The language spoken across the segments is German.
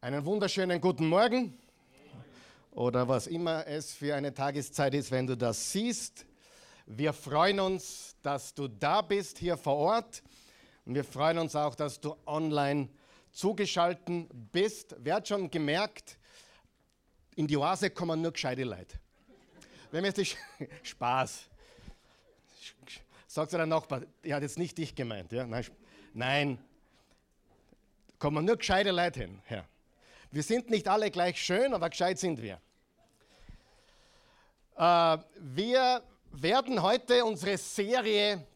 Einen wunderschönen guten Morgen oder was immer es für eine Tageszeit ist, wenn du das siehst. Wir freuen uns, dass du da bist hier vor Ort und wir freuen uns auch, dass du online zugeschaltet bist. Wer hat schon gemerkt, in die Oase kommen nur gescheite Leute. Wenn mir jetzt Spaß. Sagt der Nachbar, er hat jetzt nicht dich gemeint. Ja? Nein, nein, kommen nur gescheite Leute hin. Ja. Wir sind nicht alle gleich schön, aber gescheit sind wir. Äh, wir werden heute unsere Serie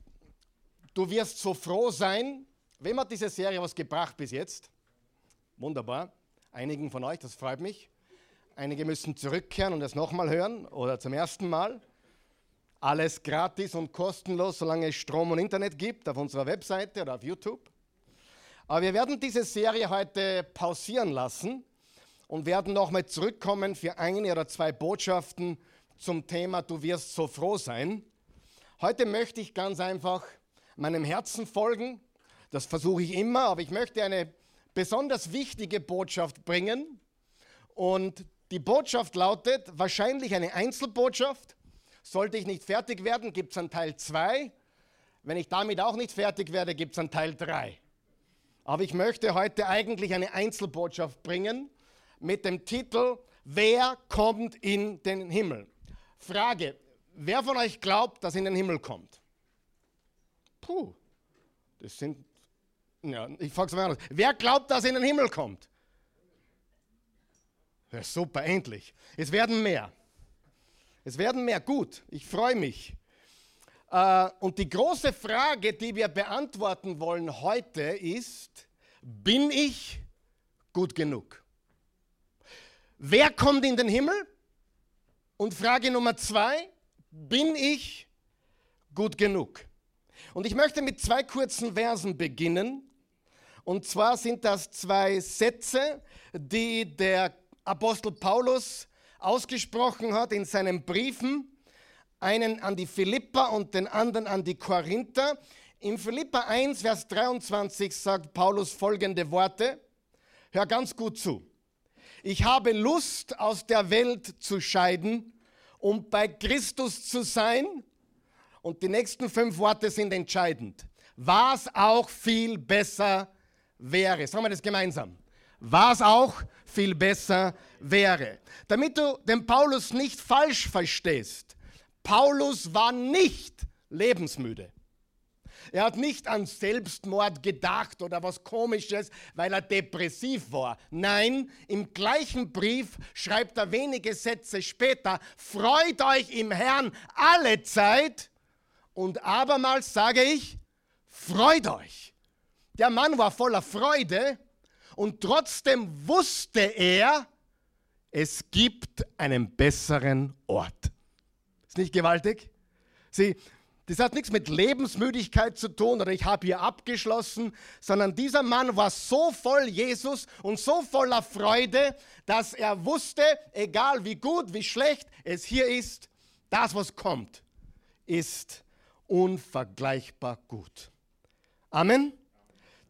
Du wirst so froh sein. Wem hat diese Serie was gebracht bis jetzt? Wunderbar. Einigen von euch, das freut mich. Einige müssen zurückkehren und es nochmal hören oder zum ersten Mal. Alles gratis und kostenlos, solange es Strom und Internet gibt, auf unserer Webseite oder auf YouTube. Aber wir werden diese Serie heute pausieren lassen und werden nochmal zurückkommen für eine oder zwei Botschaften zum Thema Du wirst so froh sein. Heute möchte ich ganz einfach meinem Herzen folgen. Das versuche ich immer, aber ich möchte eine besonders wichtige Botschaft bringen. Und die Botschaft lautet wahrscheinlich eine Einzelbotschaft. Sollte ich nicht fertig werden, gibt es einen Teil 2. Wenn ich damit auch nicht fertig werde, gibt es einen Teil 3. Aber ich möchte heute eigentlich eine Einzelbotschaft bringen mit dem Titel Wer kommt in den Himmel? Frage, wer von euch glaubt, dass in den Himmel kommt? Puh, das sind, ja, ich frage es mal anders. Wer glaubt, dass in den Himmel kommt? Ja, super, endlich. Es werden mehr. Es werden mehr. Gut, ich freue mich. Äh, und die große Frage, die wir beantworten wollen heute ist, bin ich gut genug? Wer kommt in den Himmel? Und Frage Nummer zwei, bin ich gut genug? Und ich möchte mit zwei kurzen Versen beginnen. Und zwar sind das zwei Sätze, die der Apostel Paulus ausgesprochen hat in seinen Briefen einen an die Philippa und den anderen an die Korinther. In Philippa 1, Vers 23 sagt Paulus folgende Worte. Hör ganz gut zu. Ich habe Lust, aus der Welt zu scheiden, um bei Christus zu sein. Und die nächsten fünf Worte sind entscheidend. Was auch viel besser wäre. Sagen wir das gemeinsam. Was auch viel besser wäre. Damit du den Paulus nicht falsch verstehst. Paulus war nicht lebensmüde. Er hat nicht an Selbstmord gedacht oder was komisches, weil er depressiv war. Nein, im gleichen Brief schreibt er wenige Sätze später, freut euch im Herrn alle Zeit und abermals sage ich, freut euch. Der Mann war voller Freude und trotzdem wusste er, es gibt einen besseren Ort. Ist nicht gewaltig? Sie, das hat nichts mit Lebensmüdigkeit zu tun oder ich habe hier abgeschlossen, sondern dieser Mann war so voll Jesus und so voller Freude, dass er wusste, egal wie gut, wie schlecht es hier ist, das, was kommt, ist unvergleichbar gut. Amen.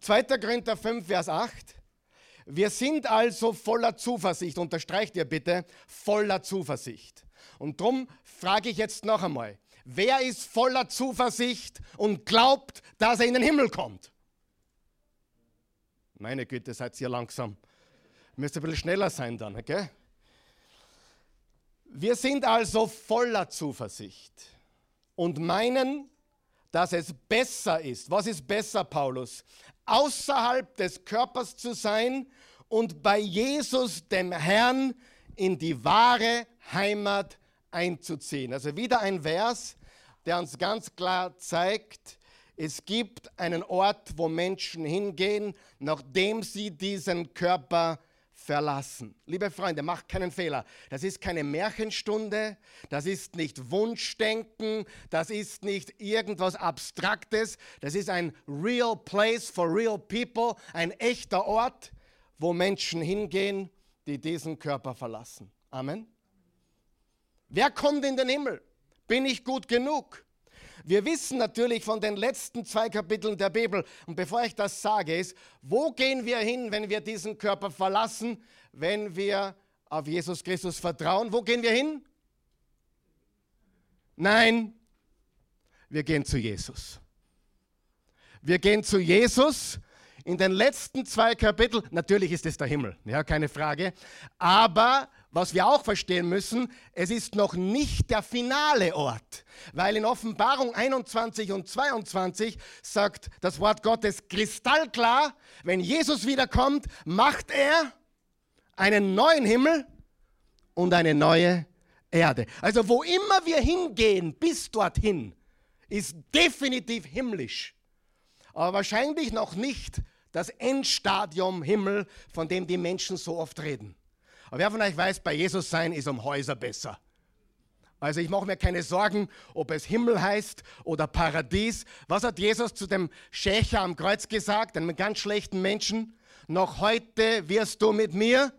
2. Korinther 5, Vers 8. Wir sind also voller Zuversicht, unterstreicht ihr bitte, voller Zuversicht. Und darum frage ich jetzt noch einmal, wer ist voller Zuversicht und glaubt, dass er in den Himmel kommt? Meine Güte, seid ihr langsam. Müsst ein bisschen schneller sein dann, okay? Wir sind also voller Zuversicht und meinen, dass es besser ist. Was ist besser, Paulus? Außerhalb des Körpers zu sein und bei Jesus, dem Herrn, in die wahre Heimat einzuziehen. Also wieder ein Vers, der uns ganz klar zeigt, es gibt einen Ort, wo Menschen hingehen, nachdem sie diesen Körper verlassen. Liebe Freunde, macht keinen Fehler. Das ist keine Märchenstunde, das ist nicht Wunschdenken, das ist nicht irgendwas Abstraktes, das ist ein real place for real people, ein echter Ort, wo Menschen hingehen, die diesen Körper verlassen. Amen. Wer kommt in den Himmel? Bin ich gut genug? wir wissen natürlich von den letzten zwei Kapiteln der Bibel, und bevor ich das sage, ist, wo gehen wir hin, wenn wir diesen Körper verlassen, wenn wir auf Jesus Christus vertrauen? Wo gehen wir hin? Nein, wir gehen zu Jesus. Wir gehen zu Jesus. In den letzten zwei Kapiteln, natürlich ist es der Himmel, ja, keine Frage. Aber was wir auch verstehen müssen, es ist noch nicht der finale Ort, weil in Offenbarung 21 und 22 sagt das Wort Gottes kristallklar, wenn Jesus wiederkommt, macht er einen neuen Himmel und eine neue Erde. Also wo immer wir hingehen, bis dorthin, ist definitiv himmlisch. Aber wahrscheinlich noch nicht das Endstadium Himmel, von dem die Menschen so oft reden. Aber wer von euch weiß, bei Jesus sein ist um Häuser besser. Also ich mache mir keine Sorgen, ob es Himmel heißt oder Paradies. Was hat Jesus zu dem Schächer am Kreuz gesagt, einem ganz schlechten Menschen? Noch heute wirst du mit mir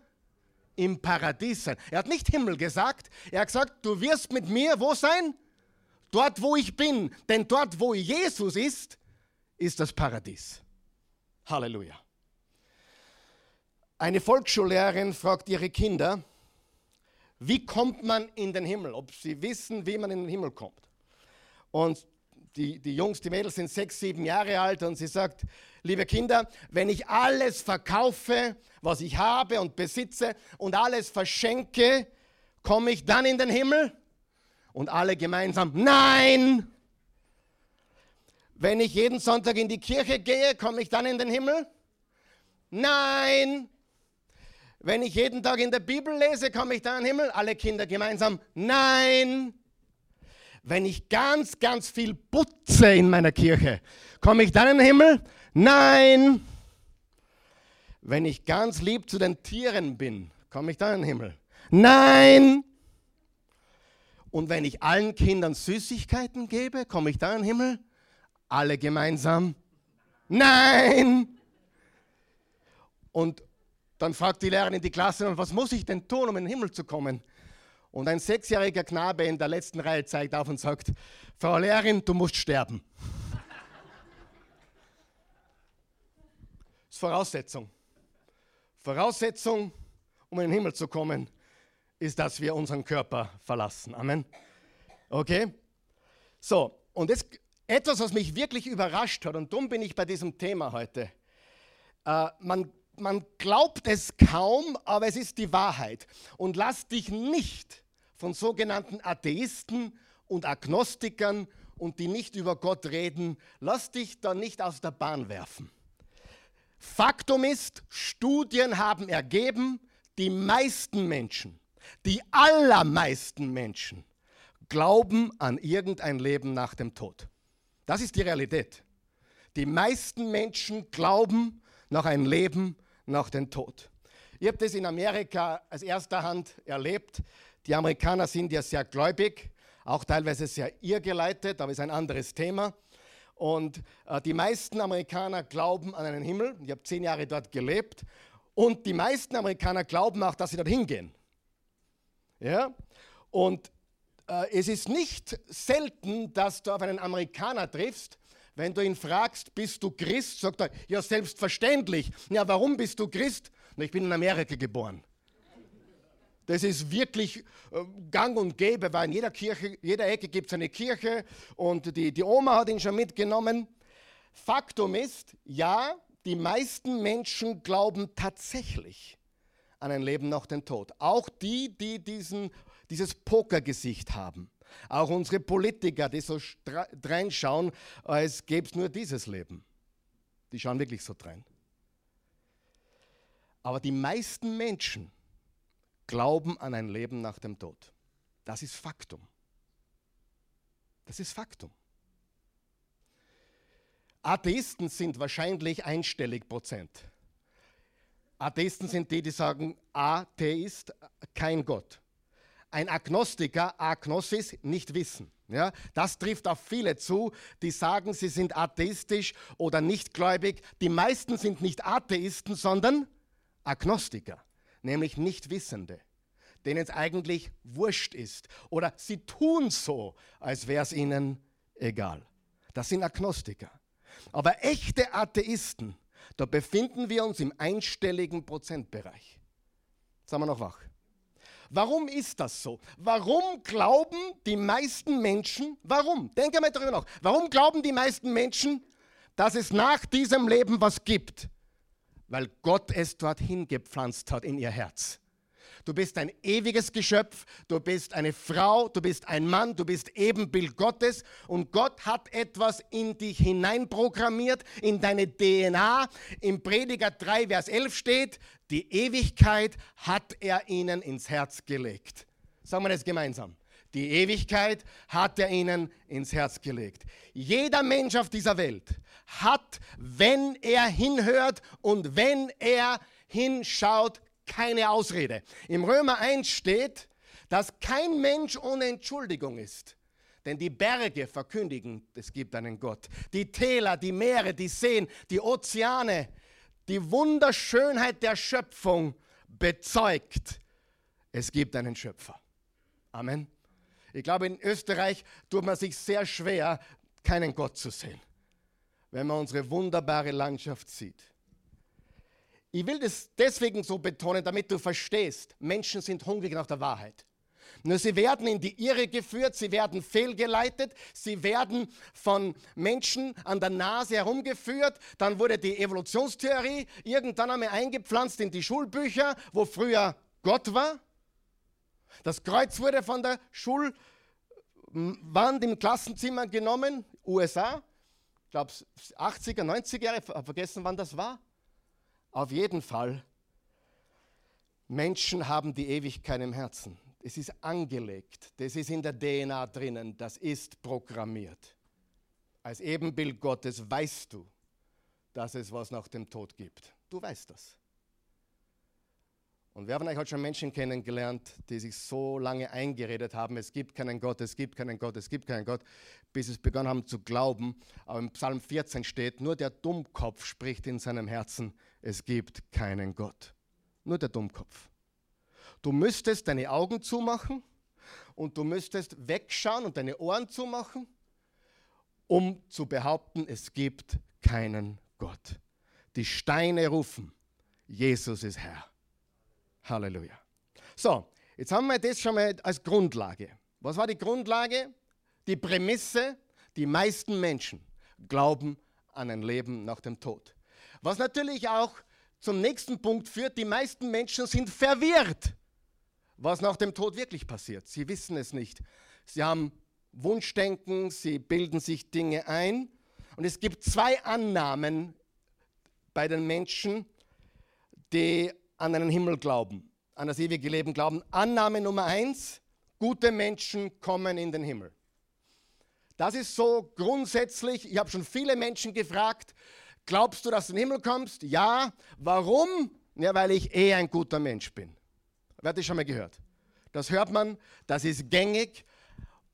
im Paradies sein. Er hat nicht Himmel gesagt, er hat gesagt, du wirst mit mir wo sein? Dort, wo ich bin. Denn dort, wo Jesus ist, ist das Paradies. Halleluja. Eine Volksschullehrerin fragt ihre Kinder, wie kommt man in den Himmel? Ob sie wissen, wie man in den Himmel kommt. Und die, die Jungs, die Mädels sind sechs, sieben Jahre alt und sie sagt, liebe Kinder, wenn ich alles verkaufe, was ich habe und besitze und alles verschenke, komme ich dann in den Himmel? Und alle gemeinsam, nein! Wenn ich jeden Sonntag in die Kirche gehe, komme ich dann in den Himmel? Nein! Wenn ich jeden Tag in der Bibel lese, komme ich da in den Himmel? Alle Kinder gemeinsam? Nein. Wenn ich ganz, ganz viel putze in meiner Kirche, komme ich dann in den Himmel? Nein. Wenn ich ganz lieb zu den Tieren bin, komme ich dann in den Himmel? Nein. Und wenn ich allen Kindern Süßigkeiten gebe, komme ich dann in den Himmel? Alle gemeinsam? Nein. Und dann fragt die Lehrerin in die Klasse, was muss ich denn tun, um in den Himmel zu kommen? Und ein sechsjähriger Knabe in der letzten Reihe zeigt auf und sagt, Frau Lehrerin, du musst sterben. Das ist Voraussetzung. Voraussetzung, um in den Himmel zu kommen, ist, dass wir unseren Körper verlassen. Amen. Okay? So, und jetzt etwas, was mich wirklich überrascht hat, und darum bin ich bei diesem Thema heute. Äh, man man glaubt es kaum, aber es ist die Wahrheit. Und lass dich nicht von sogenannten Atheisten und Agnostikern und die nicht über Gott reden, lass dich da nicht aus der Bahn werfen. Faktum ist, Studien haben ergeben, die meisten Menschen, die allermeisten Menschen glauben an irgendein Leben nach dem Tod. Das ist die Realität. Die meisten Menschen glauben nach einem Leben nach dem Tod. Ich habe das in Amerika als erster Hand erlebt. Die Amerikaner sind ja sehr gläubig, auch teilweise sehr irrgeleitet, aber ist ein anderes Thema. Und äh, die meisten Amerikaner glauben an einen Himmel. Ich habe zehn Jahre dort gelebt. Und die meisten Amerikaner glauben auch, dass sie dort hingehen. Ja? Und äh, es ist nicht selten, dass du auf einen Amerikaner triffst, wenn du ihn fragst, bist du Christ, sagt er, ja selbstverständlich. Ja, warum bist du Christ? Na, ich bin in Amerika geboren. Das ist wirklich äh, gang und gäbe, weil in jeder Kirche, jeder Ecke gibt es eine Kirche und die, die Oma hat ihn schon mitgenommen. Faktum ist, ja, die meisten Menschen glauben tatsächlich an ein Leben nach dem Tod. Auch die, die diesen, dieses Pokergesicht haben. Auch unsere Politiker, die so reinschauen, als gäbe es nur dieses Leben. Die schauen wirklich so drein. Aber die meisten Menschen glauben an ein Leben nach dem Tod. Das ist Faktum. Das ist Faktum. Atheisten sind wahrscheinlich einstellig Prozent. Atheisten sind die, die sagen, Atheist, kein Gott ein Agnostiker, Agnosis, nicht wissen. Ja, das trifft auf viele zu, die sagen, sie sind atheistisch oder nichtgläubig. Die meisten sind nicht Atheisten, sondern Agnostiker, nämlich Nichtwissende, denen es eigentlich wurscht ist. Oder sie tun so, als wäre es ihnen egal. Das sind Agnostiker. Aber echte Atheisten, da befinden wir uns im einstelligen Prozentbereich. Sagen wir noch wach. Warum ist das so? Warum glauben die meisten Menschen, warum? Denke mal darüber nach. Warum glauben die meisten Menschen, dass es nach diesem Leben was gibt? Weil Gott es dorthin gepflanzt hat in ihr Herz. Du bist ein ewiges Geschöpf, du bist eine Frau, du bist ein Mann, du bist Ebenbild Gottes und Gott hat etwas in dich hineinprogrammiert, in deine DNA. Im Prediger 3, Vers 11 steht, die Ewigkeit hat er ihnen ins Herz gelegt. Sagen wir das gemeinsam. Die Ewigkeit hat er ihnen ins Herz gelegt. Jeder Mensch auf dieser Welt hat, wenn er hinhört und wenn er hinschaut, keine Ausrede. Im Römer 1 steht, dass kein Mensch ohne Entschuldigung ist. Denn die Berge verkündigen, es gibt einen Gott. Die Täler, die Meere, die Seen, die Ozeane, die Wunderschönheit der Schöpfung bezeugt, es gibt einen Schöpfer. Amen. Ich glaube, in Österreich tut man sich sehr schwer, keinen Gott zu sehen, wenn man unsere wunderbare Landschaft sieht. Ich will das deswegen so betonen, damit du verstehst, Menschen sind hungrig nach der Wahrheit. Nur sie werden in die Irre geführt, sie werden fehlgeleitet, sie werden von Menschen an der Nase herumgeführt. Dann wurde die Evolutionstheorie irgendwann einmal eingepflanzt in die Schulbücher, wo früher Gott war. Das Kreuz wurde von der Schulwand im Klassenzimmer genommen, USA. Ich glaube 80er, 90er Jahre, vergessen wann das war. Auf jeden Fall, Menschen haben die Ewigkeit im Herzen. Es ist angelegt, das ist in der DNA drinnen, das ist programmiert. Als Ebenbild Gottes weißt du, dass es was nach dem Tod gibt. Du weißt das. Und wir haben eigentlich heute schon Menschen kennengelernt, die sich so lange eingeredet haben, es gibt keinen Gott, es gibt keinen Gott, es gibt keinen Gott, bis sie es begonnen haben zu glauben. Aber im Psalm 14 steht, nur der Dummkopf spricht in seinem Herzen, es gibt keinen Gott. Nur der Dummkopf. Du müsstest deine Augen zumachen und du müsstest wegschauen und deine Ohren zumachen, um zu behaupten, es gibt keinen Gott. Die Steine rufen, Jesus ist Herr. Halleluja. So, jetzt haben wir das schon mal als Grundlage. Was war die Grundlage? Die Prämisse, die meisten Menschen glauben an ein Leben nach dem Tod. Was natürlich auch zum nächsten Punkt führt, die meisten Menschen sind verwirrt, was nach dem Tod wirklich passiert. Sie wissen es nicht. Sie haben Wunschdenken, sie bilden sich Dinge ein. Und es gibt zwei Annahmen bei den Menschen, die an einen Himmel glauben, an das ewige Leben glauben. Annahme Nummer eins, gute Menschen kommen in den Himmel. Das ist so grundsätzlich, ich habe schon viele Menschen gefragt, Glaubst du, dass du in den Himmel kommst? Ja. Warum? Ja, weil ich eh ein guter Mensch bin. Wer hat das schon mal gehört? Das hört man, das ist gängig.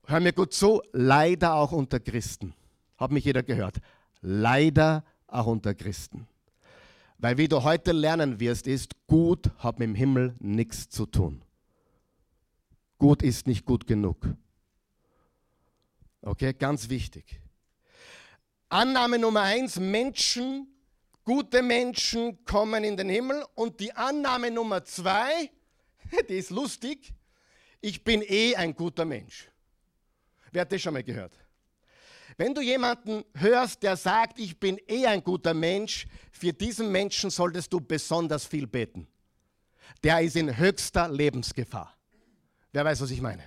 Hör mir gut zu, leider auch unter Christen. Hat mich jeder gehört. Leider auch unter Christen. Weil wie du heute lernen wirst, ist, gut hat mit dem Himmel nichts zu tun. Gut ist nicht gut genug. Okay, ganz wichtig. Annahme Nummer eins, Menschen, gute Menschen kommen in den Himmel. Und die Annahme Nummer zwei, die ist lustig, ich bin eh ein guter Mensch. Wer hat das schon mal gehört? Wenn du jemanden hörst, der sagt, ich bin eh ein guter Mensch, für diesen Menschen solltest du besonders viel beten. Der ist in höchster Lebensgefahr. Wer weiß, was ich meine?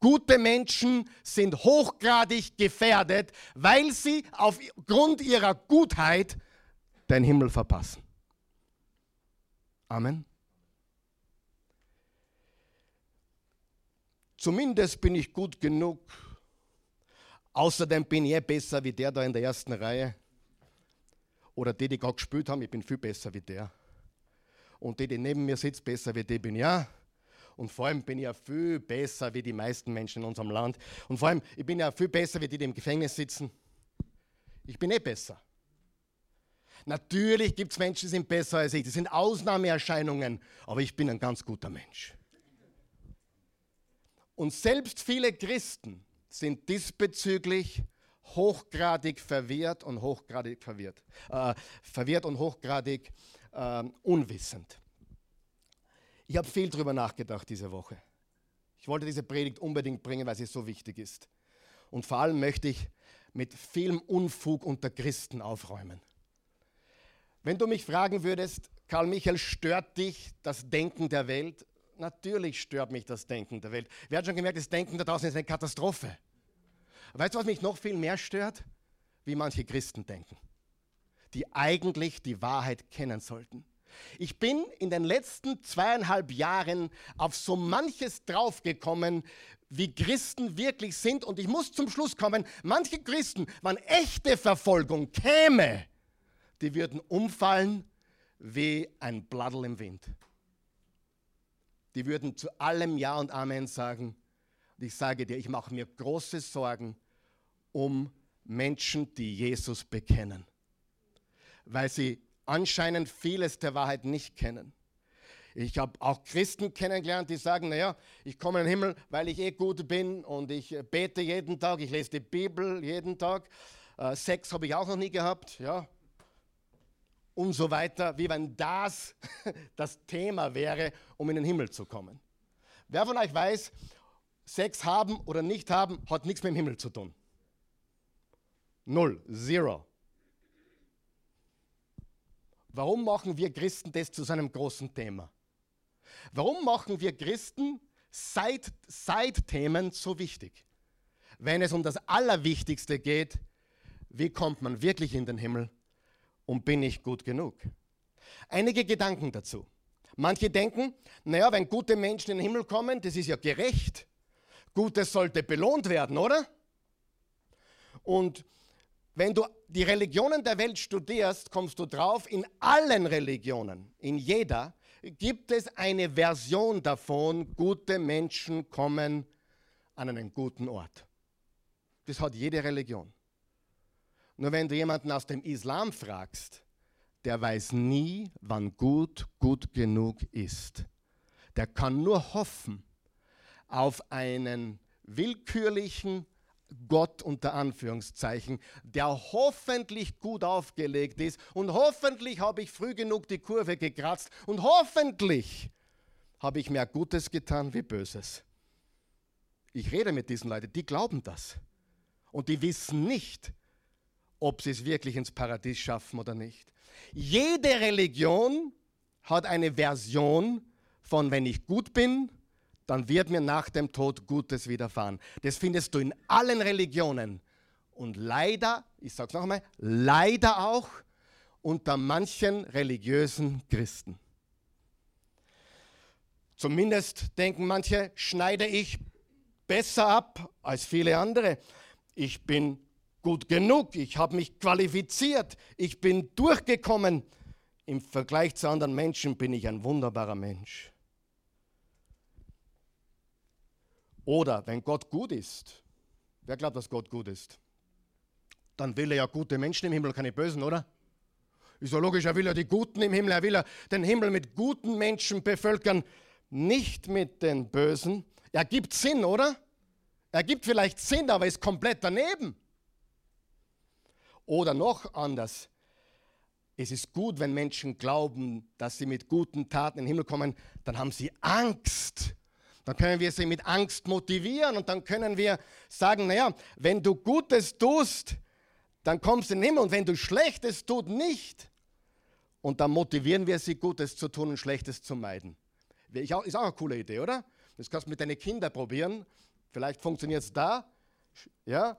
Gute Menschen sind hochgradig gefährdet, weil sie aufgrund ihrer Gutheit den Himmel verpassen. Amen. Zumindest bin ich gut genug. Außerdem bin ich eh besser wie der da in der ersten Reihe. Oder die, die gerade gespielt haben, ich bin viel besser wie der. Und die, die neben mir sitzt, besser wie die bin ja. Und vor allem bin ich ja viel besser wie die meisten Menschen in unserem Land. Und vor allem, ich bin ja viel besser wie die, die im Gefängnis sitzen. Ich bin eh besser. Natürlich gibt es Menschen, die sind besser als ich. Das sind Ausnahmeerscheinungen. Aber ich bin ein ganz guter Mensch. Und selbst viele Christen, sind diesbezüglich hochgradig verwirrt und hochgradig verwirrt, äh, verwirrt und hochgradig äh, unwissend. Ich habe viel darüber nachgedacht diese Woche. Ich wollte diese Predigt unbedingt bringen, weil sie so wichtig ist. Und vor allem möchte ich mit vielem Unfug unter Christen aufräumen. Wenn du mich fragen würdest, Karl Michael, stört dich das Denken der Welt? Natürlich stört mich das Denken der Welt. Wer hat schon gemerkt, das Denken da draußen ist eine Katastrophe. Weißt du, was mich noch viel mehr stört? Wie manche Christen denken, die eigentlich die Wahrheit kennen sollten. Ich bin in den letzten zweieinhalb Jahren auf so manches draufgekommen, wie Christen wirklich sind. Und ich muss zum Schluss kommen, manche Christen, wenn echte Verfolgung käme, die würden umfallen wie ein Bladdel im Wind. Die würden zu allem Ja und Amen sagen. Und ich sage dir, ich mache mir große Sorgen um Menschen, die Jesus bekennen, weil sie anscheinend vieles der Wahrheit nicht kennen. Ich habe auch Christen kennengelernt, die sagen, naja, ich komme in den Himmel, weil ich eh gut bin und ich bete jeden Tag, ich lese die Bibel jeden Tag. Äh, Sex habe ich auch noch nie gehabt, ja. Und so weiter, wie wenn das das Thema wäre, um in den Himmel zu kommen. Wer von euch weiß, Sex haben oder nicht haben, hat nichts mit dem Himmel zu tun. Null, zero. Warum machen wir Christen das zu seinem großen Thema? Warum machen wir Christen Side-Themen so wichtig? Wenn es um das Allerwichtigste geht, wie kommt man wirklich in den Himmel und bin ich gut genug? Einige Gedanken dazu. Manche denken, naja, wenn gute Menschen in den Himmel kommen, das ist ja gerecht. Gutes sollte belohnt werden, oder? Und wenn du die Religionen der Welt studierst, kommst du drauf, in allen Religionen, in jeder, gibt es eine Version davon, gute Menschen kommen an einen guten Ort. Das hat jede Religion. Nur wenn du jemanden aus dem Islam fragst, der weiß nie, wann gut gut genug ist. Der kann nur hoffen auf einen willkürlichen Gott unter Anführungszeichen, der hoffentlich gut aufgelegt ist und hoffentlich habe ich früh genug die Kurve gekratzt und hoffentlich habe ich mehr Gutes getan wie Böses. Ich rede mit diesen Leuten, die glauben das und die wissen nicht, ob sie es wirklich ins Paradies schaffen oder nicht. Jede Religion hat eine Version von, wenn ich gut bin, dann wird mir nach dem Tod Gutes widerfahren. Das findest du in allen Religionen. Und leider, ich sage es noch einmal, leider auch unter manchen religiösen Christen. Zumindest denken manche, schneide ich besser ab als viele andere. Ich bin gut genug, ich habe mich qualifiziert, ich bin durchgekommen. Im Vergleich zu anderen Menschen bin ich ein wunderbarer Mensch. Oder wenn Gott gut ist, wer glaubt, dass Gott gut ist? Dann will er ja gute Menschen im Himmel, keine bösen, oder? Ist ja logisch, er will ja die Guten im Himmel, er will ja den Himmel mit guten Menschen bevölkern, nicht mit den Bösen. Er gibt Sinn, oder? Er gibt vielleicht Sinn, aber ist komplett daneben. Oder noch anders. Es ist gut, wenn Menschen glauben, dass sie mit guten Taten in den Himmel kommen, dann haben sie Angst dann können wir sie mit Angst motivieren und dann können wir sagen, naja, wenn du Gutes tust, dann kommst du in den Himmel und wenn du Schlechtes tust, nicht. Und dann motivieren wir sie, Gutes zu tun und Schlechtes zu meiden. Ist auch eine coole Idee, oder? Das kannst du mit deinen Kindern probieren. Vielleicht funktioniert es da. Ja?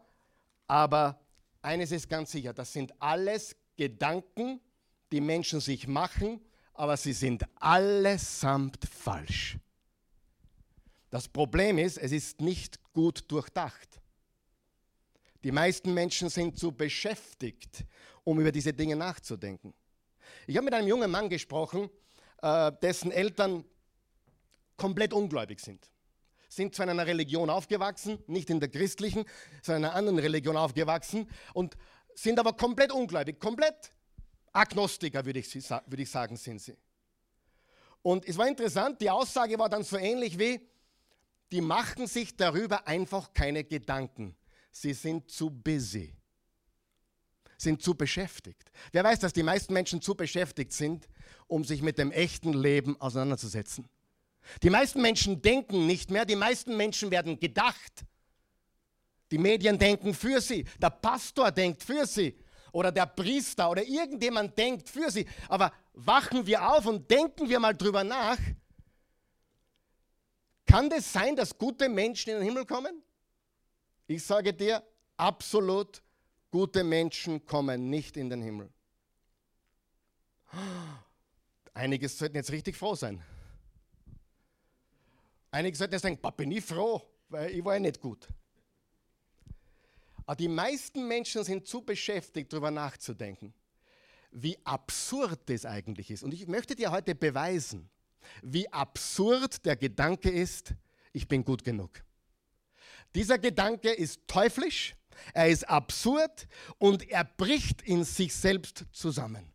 Aber eines ist ganz sicher, das sind alles Gedanken, die Menschen sich machen, aber sie sind allesamt falsch. Das Problem ist, es ist nicht gut durchdacht. Die meisten Menschen sind zu beschäftigt, um über diese Dinge nachzudenken. Ich habe mit einem jungen Mann gesprochen, äh, dessen Eltern komplett ungläubig sind. Sind zwar in einer Religion aufgewachsen, nicht in der christlichen, sondern in einer anderen Religion aufgewachsen und sind aber komplett ungläubig, komplett Agnostiker, würde ich, würde ich sagen, sind sie. Und es war interessant, die Aussage war dann so ähnlich wie, die machen sich darüber einfach keine Gedanken. Sie sind zu busy, sind zu beschäftigt. Wer weiß, dass die meisten Menschen zu beschäftigt sind, um sich mit dem echten Leben auseinanderzusetzen. Die meisten Menschen denken nicht mehr, die meisten Menschen werden gedacht. Die Medien denken für sie, der Pastor denkt für sie oder der Priester oder irgendjemand denkt für sie. Aber wachen wir auf und denken wir mal drüber nach. Kann das sein, dass gute Menschen in den Himmel kommen? Ich sage dir, absolut gute Menschen kommen nicht in den Himmel. Einige sollten jetzt richtig froh sein. Einige sollten jetzt denken, bin ich froh, weil ich war ja nicht gut. Aber die meisten Menschen sind zu beschäftigt, darüber nachzudenken, wie absurd das eigentlich ist. Und ich möchte dir heute beweisen, wie absurd der Gedanke ist, ich bin gut genug. Dieser Gedanke ist teuflisch, er ist absurd und er bricht in sich selbst zusammen.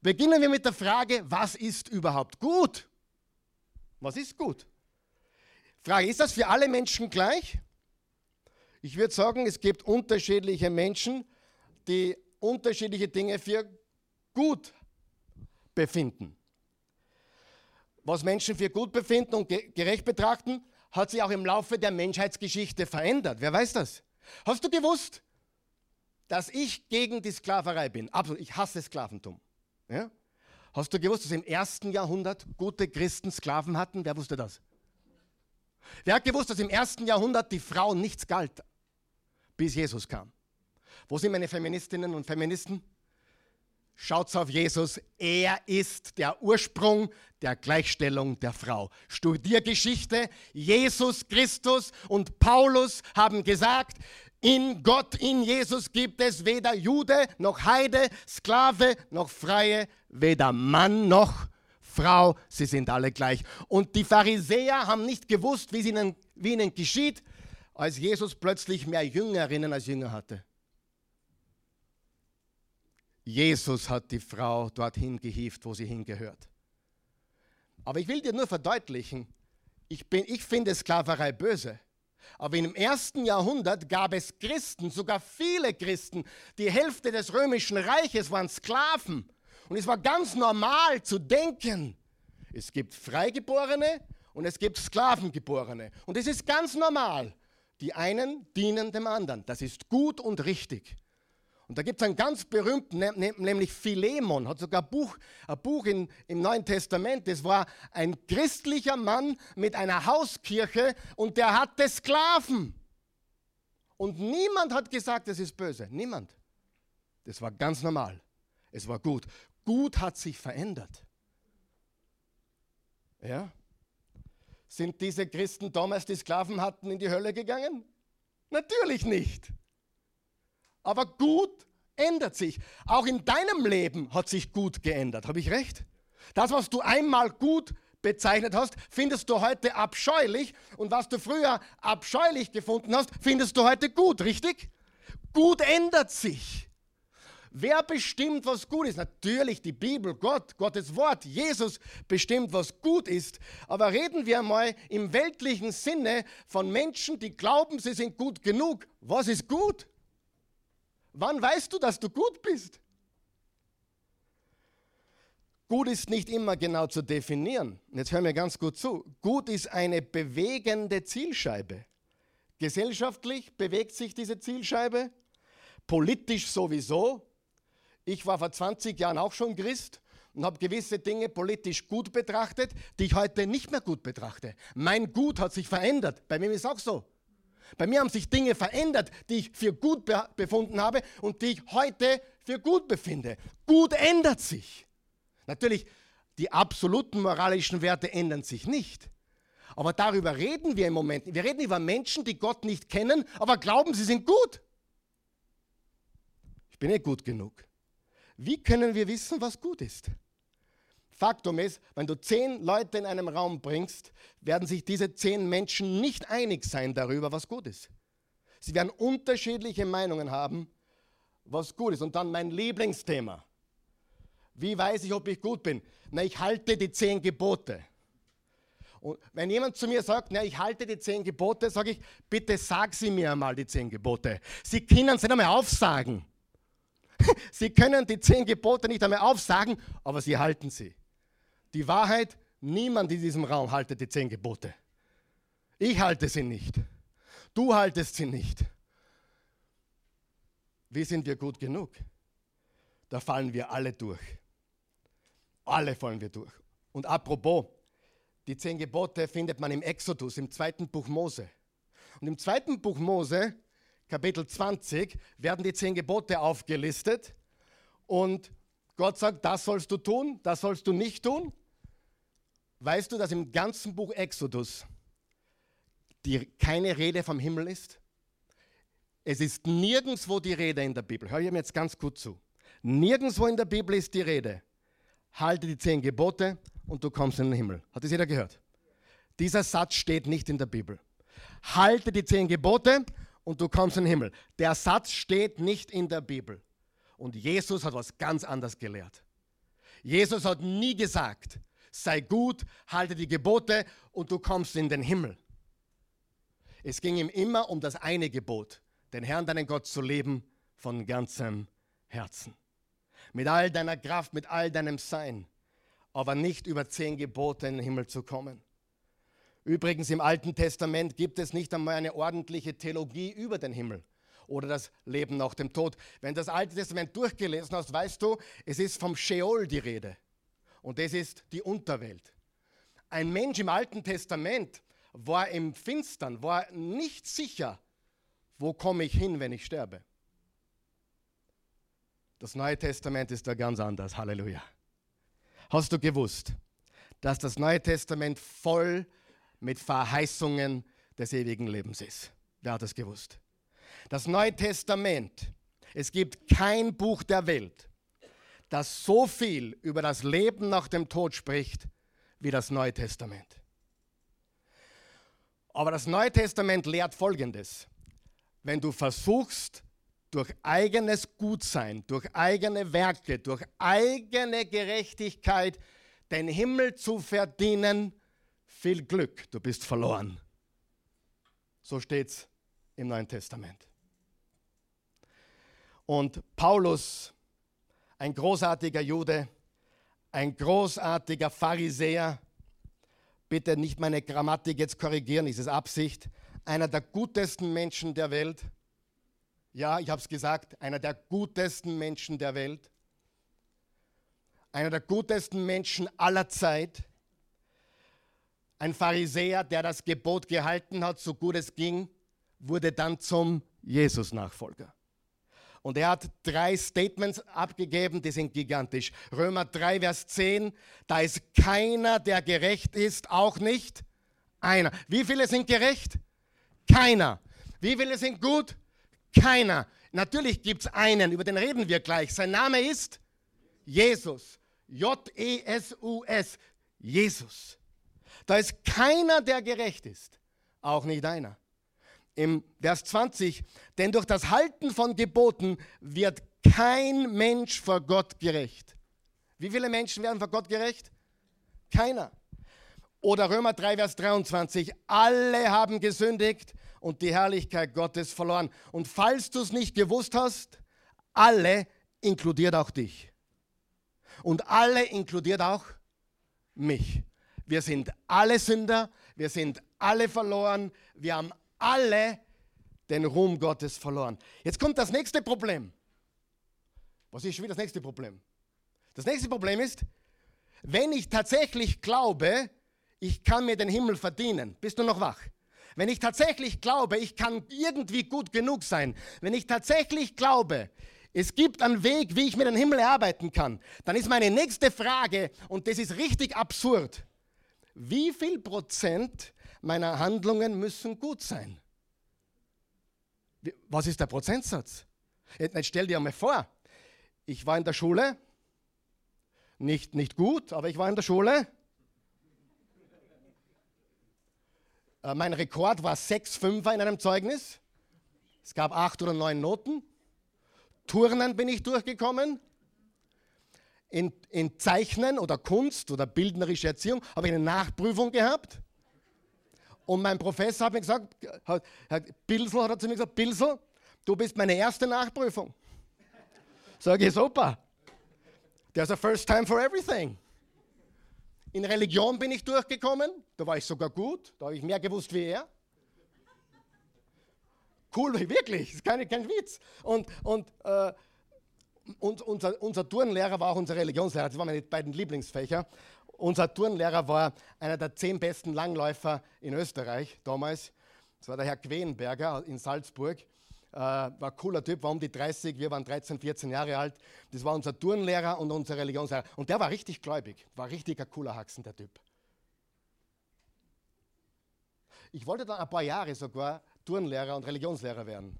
Beginnen wir mit der Frage, was ist überhaupt gut? Was ist gut? Frage, ist das für alle Menschen gleich? Ich würde sagen, es gibt unterschiedliche Menschen, die unterschiedliche Dinge für gut befinden. Was Menschen für gut befinden und gerecht betrachten, hat sich auch im Laufe der Menschheitsgeschichte verändert. Wer weiß das? Hast du gewusst, dass ich gegen die Sklaverei bin? Absolut, ich hasse Sklaventum. Ja? Hast du gewusst, dass im ersten Jahrhundert gute Christen Sklaven hatten? Wer wusste das? Wer hat gewusst, dass im ersten Jahrhundert die Frau nichts galt, bis Jesus kam? Wo sind meine Feministinnen und Feministen? Schaut auf Jesus. Er ist der Ursprung der Gleichstellung der Frau. Studiergeschichte. Jesus Christus und Paulus haben gesagt, in Gott, in Jesus gibt es weder Jude noch Heide, Sklave noch Freie, weder Mann noch Frau, sie sind alle gleich. Und die Pharisäer haben nicht gewusst, wie, ihnen, wie ihnen geschieht, als Jesus plötzlich mehr Jüngerinnen als Jünger hatte. Jesus hat die Frau dorthin gehievt, wo sie hingehört. Aber ich will dir nur verdeutlichen, ich, ich finde Sklaverei böse. Aber im ersten Jahrhundert gab es Christen, sogar viele Christen. Die Hälfte des römischen Reiches waren Sklaven. Und es war ganz normal zu denken, es gibt Freigeborene und es gibt Sklavengeborene. Und es ist ganz normal. Die einen dienen dem anderen. Das ist gut und richtig. Und da gibt es einen ganz berühmten, ne, ne, nämlich Philemon, hat sogar ein Buch, ein Buch in, im Neuen Testament. Das war ein christlicher Mann mit einer Hauskirche und der hatte Sklaven. Und niemand hat gesagt, das ist böse. Niemand. Das war ganz normal. Es war gut. Gut hat sich verändert. Ja? Sind diese Christen damals, die Sklaven hatten, in die Hölle gegangen? Natürlich nicht. Aber gut ändert sich. Auch in deinem Leben hat sich gut geändert. Habe ich recht? Das, was du einmal gut bezeichnet hast, findest du heute abscheulich. Und was du früher abscheulich gefunden hast, findest du heute gut, richtig? Gut ändert sich. Wer bestimmt, was gut ist? Natürlich die Bibel, Gott, Gottes Wort, Jesus bestimmt, was gut ist. Aber reden wir mal im weltlichen Sinne von Menschen, die glauben, sie sind gut genug. Was ist gut? Wann weißt du, dass du gut bist? Gut ist nicht immer genau zu definieren. Jetzt hör mir ganz gut zu. Gut ist eine bewegende Zielscheibe. Gesellschaftlich bewegt sich diese Zielscheibe, politisch sowieso. Ich war vor 20 Jahren auch schon Christ und habe gewisse Dinge politisch gut betrachtet, die ich heute nicht mehr gut betrachte. Mein Gut hat sich verändert. Bei mir ist es auch so. Bei mir haben sich Dinge verändert, die ich für gut befunden habe und die ich heute für gut befinde. Gut ändert sich. Natürlich, die absoluten moralischen Werte ändern sich nicht. Aber darüber reden wir im Moment. Wir reden über Menschen, die Gott nicht kennen, aber glauben, sie sind gut. Ich bin nicht gut genug. Wie können wir wissen, was gut ist? Faktum ist, wenn du zehn Leute in einem Raum bringst, werden sich diese zehn Menschen nicht einig sein darüber, was gut ist. Sie werden unterschiedliche Meinungen haben, was gut ist. Und dann mein Lieblingsthema. Wie weiß ich, ob ich gut bin? Na, ich halte die zehn Gebote. Und wenn jemand zu mir sagt, na, ich halte die zehn Gebote, sage ich, bitte sag sie mir einmal, die zehn Gebote. Sie können sie nicht einmal aufsagen. Sie können die zehn Gebote nicht einmal aufsagen, aber sie halten sie. Die Wahrheit, niemand in diesem Raum haltet die zehn Gebote. Ich halte sie nicht. Du haltest sie nicht. Wie sind wir gut genug? Da fallen wir alle durch. Alle fallen wir durch. Und apropos, die zehn Gebote findet man im Exodus, im zweiten Buch Mose. Und im zweiten Buch Mose, Kapitel 20, werden die zehn Gebote aufgelistet. Und Gott sagt, das sollst du tun, das sollst du nicht tun. Weißt du, dass im ganzen Buch Exodus die, keine Rede vom Himmel ist? Es ist nirgendwo die Rede in der Bibel. Hör mir jetzt ganz gut zu. Nirgendwo in der Bibel ist die Rede. Halte die zehn Gebote und du kommst in den Himmel. Hat das jeder gehört? Dieser Satz steht nicht in der Bibel. Halte die zehn Gebote und du kommst in den Himmel. Der Satz steht nicht in der Bibel. Und Jesus hat was ganz anderes gelehrt. Jesus hat nie gesagt, sei gut, halte die Gebote und du kommst in den Himmel. Es ging ihm immer um das eine Gebot, den Herrn, deinen Gott zu leben von ganzem Herzen. Mit all deiner Kraft, mit all deinem Sein aber nicht über zehn Gebote in den Himmel zu kommen. Übrigens im Alten Testament gibt es nicht einmal eine ordentliche Theologie über den Himmel oder das Leben nach dem Tod. Wenn du das Alte Testament durchgelesen hast, weißt du, es ist vom Sheol die Rede. Und das ist die Unterwelt. Ein Mensch im Alten Testament war im Finstern, war nicht sicher, wo komme ich hin, wenn ich sterbe. Das Neue Testament ist da ganz anders. Halleluja. Hast du gewusst, dass das Neue Testament voll mit Verheißungen des ewigen Lebens ist? Wer hat das gewusst? Das Neue Testament, es gibt kein Buch der Welt, das so viel über das Leben nach dem Tod spricht wie das Neue Testament. Aber das Neue Testament lehrt Folgendes. Wenn du versuchst, durch eigenes Gutsein, durch eigene Werke, durch eigene Gerechtigkeit den Himmel zu verdienen, viel Glück, du bist verloren. So steht es im Neuen Testament. Und Paulus, ein großartiger Jude, ein großartiger Pharisäer, bitte nicht meine Grammatik jetzt korrigieren, ist es Absicht, einer der gutesten Menschen der Welt, ja, ich habe es gesagt, einer der gutesten Menschen der Welt, einer der gutesten Menschen aller Zeit, ein Pharisäer, der das Gebot gehalten hat, so gut es ging, wurde dann zum Jesus-Nachfolger. Und er hat drei Statements abgegeben, die sind gigantisch. Römer 3, Vers 10, da ist keiner, der gerecht ist, auch nicht einer. Wie viele sind gerecht? Keiner. Wie viele sind gut? Keiner. Natürlich gibt es einen, über den reden wir gleich. Sein Name ist Jesus. J-E-S-U-S. Jesus. Da ist keiner, der gerecht ist. Auch nicht einer. Im Vers 20, denn durch das Halten von Geboten wird kein Mensch vor Gott gerecht. Wie viele Menschen werden vor Gott gerecht? Keiner. Oder Römer 3, Vers 23, alle haben gesündigt und die Herrlichkeit Gottes verloren. Und falls du es nicht gewusst hast, alle inkludiert auch dich. Und alle inkludiert auch mich. Wir sind alle Sünder, wir sind alle verloren, wir haben alle den Ruhm Gottes verloren. Jetzt kommt das nächste Problem. Was ist schon wieder das nächste Problem? Das nächste Problem ist, wenn ich tatsächlich glaube, ich kann mir den Himmel verdienen, bist du noch wach? wenn ich tatsächlich glaube, ich kann irgendwie gut genug sein, wenn ich tatsächlich glaube, es gibt einen Weg, wie ich mir den Himmel erarbeiten kann, dann ist meine nächste Frage, und das ist richtig absurd, wie viel Prozent meiner Handlungen müssen gut sein? Was ist der Prozentsatz? Jetzt stell dir mal vor, ich war in der Schule, nicht, nicht gut, aber ich war in der Schule Äh, mein Rekord war 6 Fünfer in einem Zeugnis. Es gab acht oder neun Noten. Turnen bin ich durchgekommen. In, in Zeichnen oder Kunst oder bildnerische Erziehung habe ich eine Nachprüfung gehabt. Und mein Professor hat mir gesagt, hat, hat, Pilsel hat er zu mir gesagt, Pilsel, du bist meine erste Nachprüfung. Sag ich, super. There's a first time for everything. In Religion bin ich durchgekommen, da war ich sogar gut, da habe ich mehr gewusst wie er. Cool, wirklich, das ist kein, kein Witz. Und, und, äh, und unser, unser Turnlehrer war auch unser Religionslehrer, das waren meine beiden Lieblingsfächer. Unser Turnlehrer war einer der zehn besten Langläufer in Österreich damals. Das war der Herr Quenberger in Salzburg. Äh, war ein cooler Typ, war um die 30, wir waren 13, 14 Jahre alt. Das war unser Turnlehrer und unser Religionslehrer. Und der war richtig gläubig, war richtig ein cooler Haxen, der Typ. Ich wollte dann ein paar Jahre sogar Turnlehrer und Religionslehrer werden.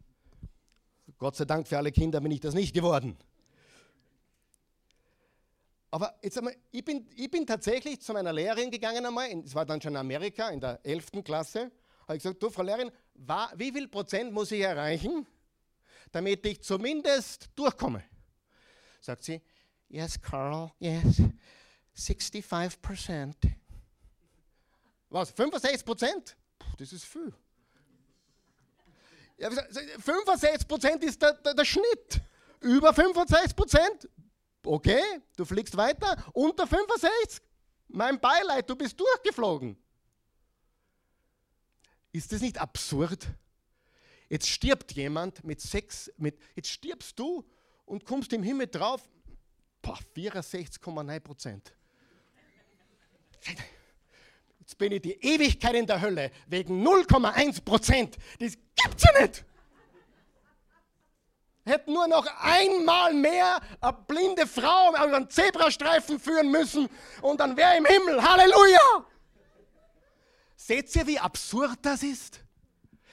Gott sei Dank für alle Kinder bin ich das nicht geworden. Aber jetzt einmal, ich bin, ich bin tatsächlich zu meiner Lehrerin gegangen einmal, es war dann schon in Amerika, in der 11. Klasse, habe ich gesagt, du Frau Lehrerin, wie viel Prozent muss ich erreichen, damit ich zumindest durchkomme? Sagt sie, yes, Carl, yes, 65 Prozent. Was, 65 Prozent? Das ist viel. Ja, 65 Prozent ist der, der, der Schnitt. Über 65 Prozent Okay, du fliegst weiter. Unter 65? Mein Beileid, du bist durchgeflogen. Ist das nicht absurd? Jetzt stirbt jemand mit sechs, mit, jetzt stirbst du und kommst im Himmel drauf, 64,9 Prozent. Jetzt bin ich die Ewigkeit in der Hölle wegen 0,1 Prozent. Das gibt's ja nicht hätten nur noch einmal mehr eine blinde Frau über einen Zebrastreifen führen müssen und dann wäre im Himmel. Halleluja! Seht ihr, wie absurd das ist?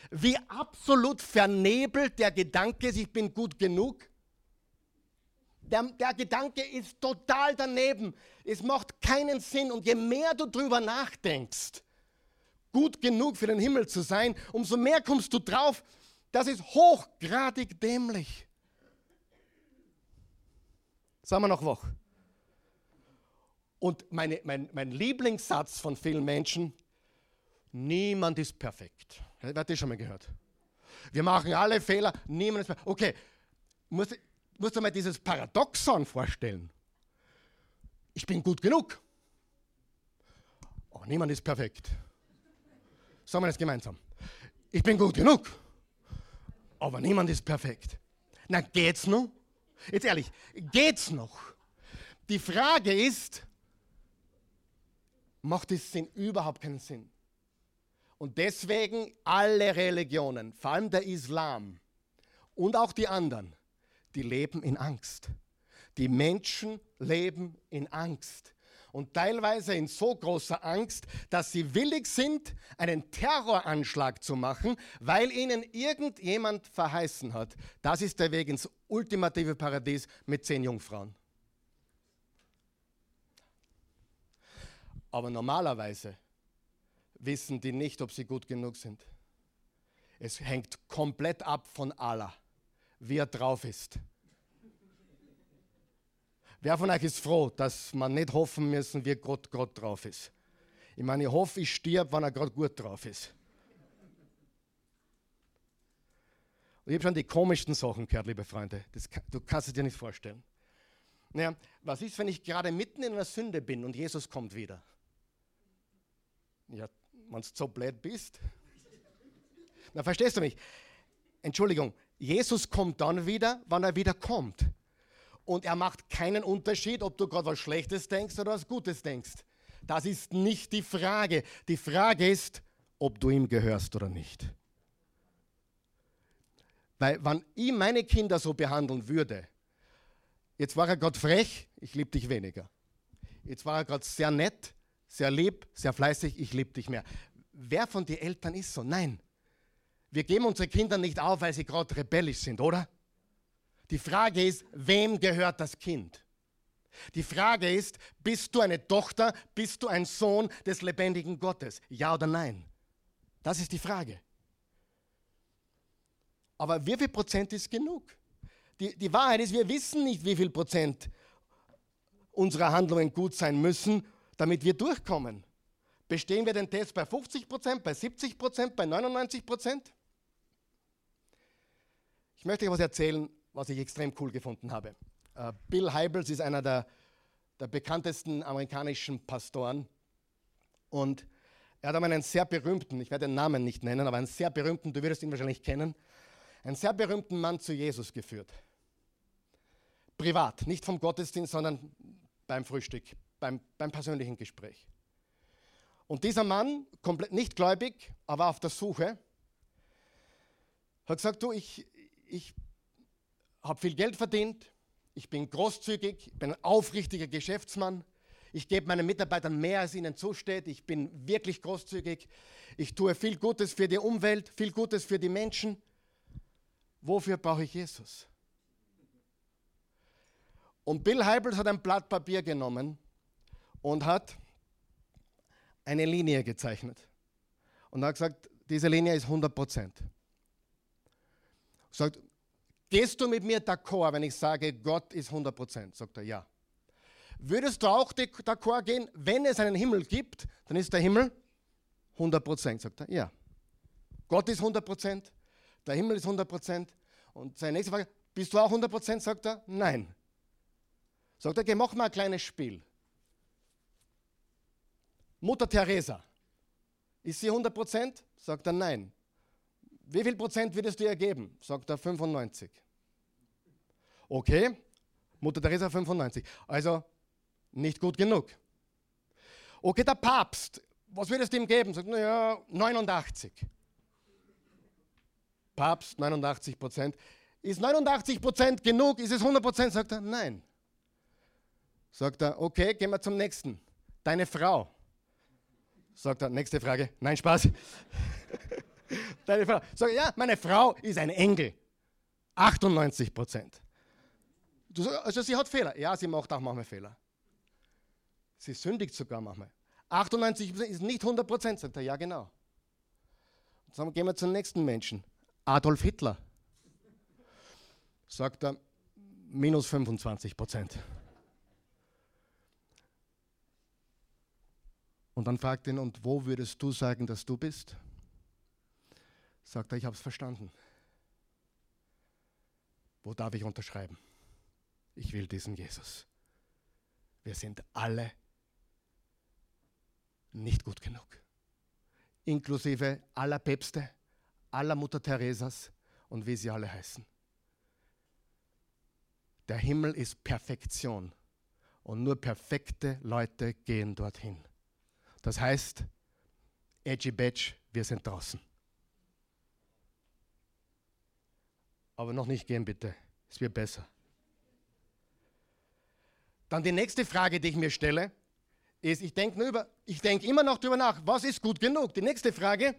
Wie absolut vernebelt der Gedanke ist, ich bin gut genug? Der, der, Gedanke ist total daneben. Es macht keinen Sinn. Und je mehr du drüber nachdenkst, gut genug für den Himmel zu sein, umso mehr kommst du drauf, das ist hochgradig dämlich. Sagen wir noch wach. Und meine, mein, mein Lieblingssatz von vielen Menschen, niemand ist perfekt. Wer hat das schon mal gehört? Wir machen alle Fehler, niemand ist perfekt. Okay, musst, musst du mal dieses Paradoxon vorstellen. Ich bin gut genug. Oh, niemand ist perfekt. Sagen wir das gemeinsam. Ich bin gut genug aber niemand ist perfekt. Na, geht's noch? Jetzt ehrlich, geht's noch? Die Frage ist, macht es Sinn? Überhaupt keinen Sinn. Und deswegen alle Religionen, vor allem der Islam und auch die anderen, die leben in Angst. Die Menschen leben in Angst und teilweise in so großer Angst, dass sie willig sind, einen Terroranschlag zu machen, weil ihnen irgendjemand verheißen hat, das ist der Weg ins ultimative Paradies mit zehn Jungfrauen. Aber normalerweise wissen die nicht, ob sie gut genug sind. Es hängt komplett ab von Allah, wie er drauf ist. Wer von euch ist froh, dass man nicht hoffen müssen, wie Gott gerade drauf ist? Ich meine, ich hoffe, ich stirb, wenn er gerade gut drauf ist. Und ich habe schon die komischsten Sachen gehört, liebe Freunde. Das, du kannst es dir nicht vorstellen. Naja, was ist, wenn ich gerade mitten in einer Sünde bin und Jesus kommt wieder? Ja, wenn du so blöd bist. Na, verstehst du mich? Entschuldigung, Jesus kommt dann wieder, wann er wieder kommt. Und er macht keinen Unterschied, ob du gerade was Schlechtes denkst oder was Gutes denkst. Das ist nicht die Frage. Die Frage ist, ob du ihm gehörst oder nicht. Weil, wenn ich meine Kinder so behandeln würde, jetzt war er gerade frech, ich liebe dich weniger. Jetzt war er gerade sehr nett, sehr lieb, sehr fleißig, ich liebe dich mehr. Wer von den Eltern ist so? Nein. Wir geben unsere Kinder nicht auf, weil sie gerade rebellisch sind, oder? Die Frage ist, wem gehört das Kind? Die Frage ist, bist du eine Tochter, bist du ein Sohn des lebendigen Gottes? Ja oder nein? Das ist die Frage. Aber wie viel Prozent ist genug? Die, die Wahrheit ist, wir wissen nicht, wie viel Prozent unserer Handlungen gut sein müssen, damit wir durchkommen. Bestehen wir den Test bei 50 Prozent, bei 70 Prozent, bei 99 Prozent? Ich möchte euch was erzählen, was ich extrem cool gefunden habe. Uh, Bill Hybels ist einer der, der bekanntesten amerikanischen Pastoren und er hat einmal einen sehr berühmten, ich werde den Namen nicht nennen, aber einen sehr berühmten, du wirst ihn wahrscheinlich kennen, einen sehr berühmten Mann zu Jesus geführt. Privat, nicht vom Gottesdienst, sondern beim Frühstück, beim, beim persönlichen Gespräch. Und dieser Mann, komplett nicht gläubig, aber auf der Suche, hat gesagt, du, ich, ich habe viel Geld verdient, ich bin großzügig, ich bin ein aufrichtiger Geschäftsmann, ich gebe meinen Mitarbeitern mehr, als ihnen zusteht, ich bin wirklich großzügig, ich tue viel Gutes für die Umwelt, viel Gutes für die Menschen. Wofür brauche ich Jesus? Und Bill Heibels hat ein Blatt Papier genommen und hat eine Linie gezeichnet. Und er hat gesagt, diese Linie ist 100 Prozent. Sagt, gehst du mit mir d'accord, wenn ich sage, Gott ist 100 Prozent? Sagt er, ja. Würdest du auch d'accord gehen, wenn es einen Himmel gibt, dann ist der Himmel 100 Prozent? Sagt er, ja. Gott ist 100 Prozent, der Himmel ist 100 Prozent. Und seine nächste Frage, bist du auch 100 Prozent? Sagt er, nein. Sagt er, okay, mach mal ein kleines Spiel. Mutter Teresa, ist sie 100 Prozent? Sagt er, nein. Wie viel Prozent würdest du ihr geben? Sagt er, 95. Okay, Mutter Teresa 95. Also nicht gut genug. Okay, der Papst, was würdest du ihm geben? Sagt, naja, 89. Papst, 89 Prozent. Ist 89 Prozent genug? Ist es 100 Prozent? Sagt er, nein. Sagt er, okay, gehen wir zum nächsten. Deine Frau. Sagt er, nächste Frage. Nein, Spaß. Deine Frau. Sagt er, ja, meine Frau ist ein Engel. 98 Prozent. Also sie hat Fehler. Ja, sie macht auch manchmal Fehler. Sie sündigt sogar manchmal. 98 Prozent ist nicht 100 Prozent, sagt er. Ja, genau. Jetzt gehen wir zum nächsten Menschen. Adolf Hitler. Sagt er, minus 25 Prozent. Und dann fragt ihn, und wo würdest du sagen, dass du bist? Sagt er, ich habe es verstanden. Wo darf ich unterschreiben? Ich will diesen Jesus. Wir sind alle nicht gut genug. Inklusive aller Päpste, aller Mutter Theresas und wie sie alle heißen. Der Himmel ist Perfektion und nur perfekte Leute gehen dorthin. Das heißt, Edgy Badge, wir sind draußen. Aber noch nicht gehen, bitte. Es wird besser. Dann die nächste Frage, die ich mir stelle, ist, ich denke denk immer noch darüber nach, was ist gut genug? Die nächste Frage,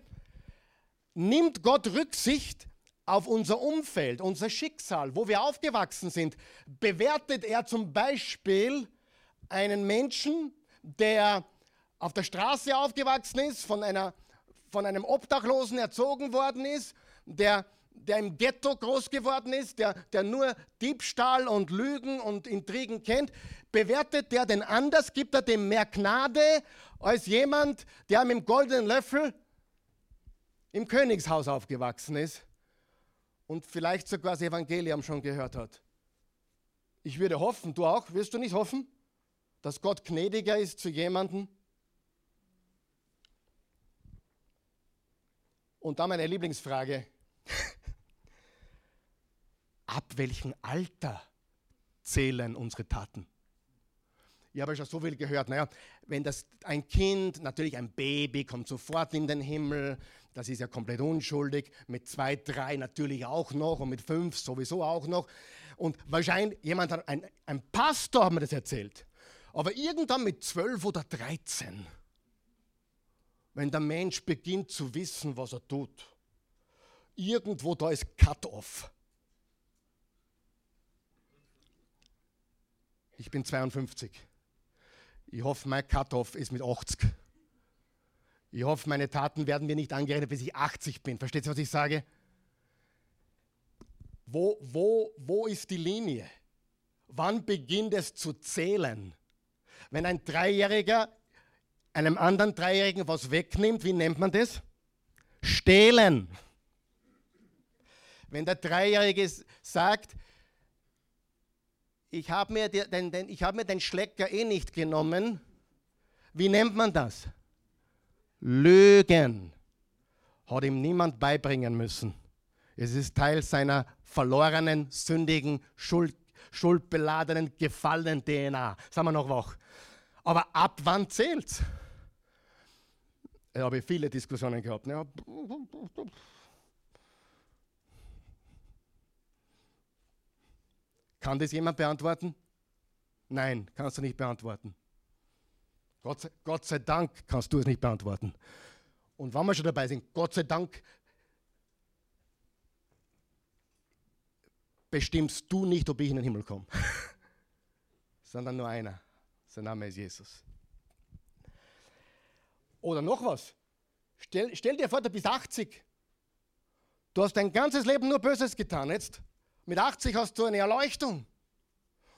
nimmt Gott Rücksicht auf unser Umfeld, unser Schicksal, wo wir aufgewachsen sind? Bewertet er zum Beispiel einen Menschen, der auf der Straße aufgewachsen ist, von, einer, von einem Obdachlosen erzogen worden ist, der, der im Ghetto groß geworden ist, der, der nur Diebstahl und Lügen und Intrigen kennt, bewertet der den anders, gibt er dem mehr Gnade als jemand, der mit dem goldenen Löffel im Königshaus aufgewachsen ist und vielleicht sogar das Evangelium schon gehört hat. Ich würde hoffen, du auch, wirst du nicht hoffen, dass Gott gnädiger ist zu jemandem, Und dann meine Lieblingsfrage. Ab welchem Alter zählen unsere Taten? Ich habe schon so viel gehört. Naja, wenn das ein Kind, natürlich ein Baby, kommt sofort in den Himmel, das ist ja komplett unschuldig. Mit zwei, drei natürlich auch noch und mit fünf sowieso auch noch. Und wahrscheinlich jemand, ein, ein Pastor hat mir das erzählt. Aber irgendwann mit zwölf oder dreizehn wenn der Mensch beginnt zu wissen, was er tut. Irgendwo da ist Cut-off. Ich bin 52. Ich hoffe, mein Cut-off ist mit 80. Ich hoffe, meine Taten werden mir nicht angerechnet, bis ich 80 bin. Versteht ihr, was ich sage? Wo, wo, wo ist die Linie? Wann beginnt es zu zählen? Wenn ein Dreijähriger einem anderen Dreijährigen was wegnimmt, wie nennt man das? Stehlen. Wenn der Dreijährige sagt, ich habe mir, den, den, hab mir den Schlecker eh nicht genommen, wie nennt man das? Lügen. Hat ihm niemand beibringen müssen. Es ist Teil seiner verlorenen, sündigen, Schuld, schuldbeladenen, gefallenen DNA. Sagen wir noch wach. Aber ab wann zählt's? Ich habe viele Diskussionen gehabt. Ja. Kann das jemand beantworten? Nein, kannst du nicht beantworten. Gott sei, Gott sei Dank kannst du es nicht beantworten. Und wenn wir schon dabei sind, Gott sei Dank bestimmst du nicht, ob ich in den Himmel komme, sondern nur einer. Sein Name ist Jesus. Oder noch was. Stell, stell dir vor, du bist 80. Du hast dein ganzes Leben nur Böses getan. Jetzt mit 80 hast du eine Erleuchtung.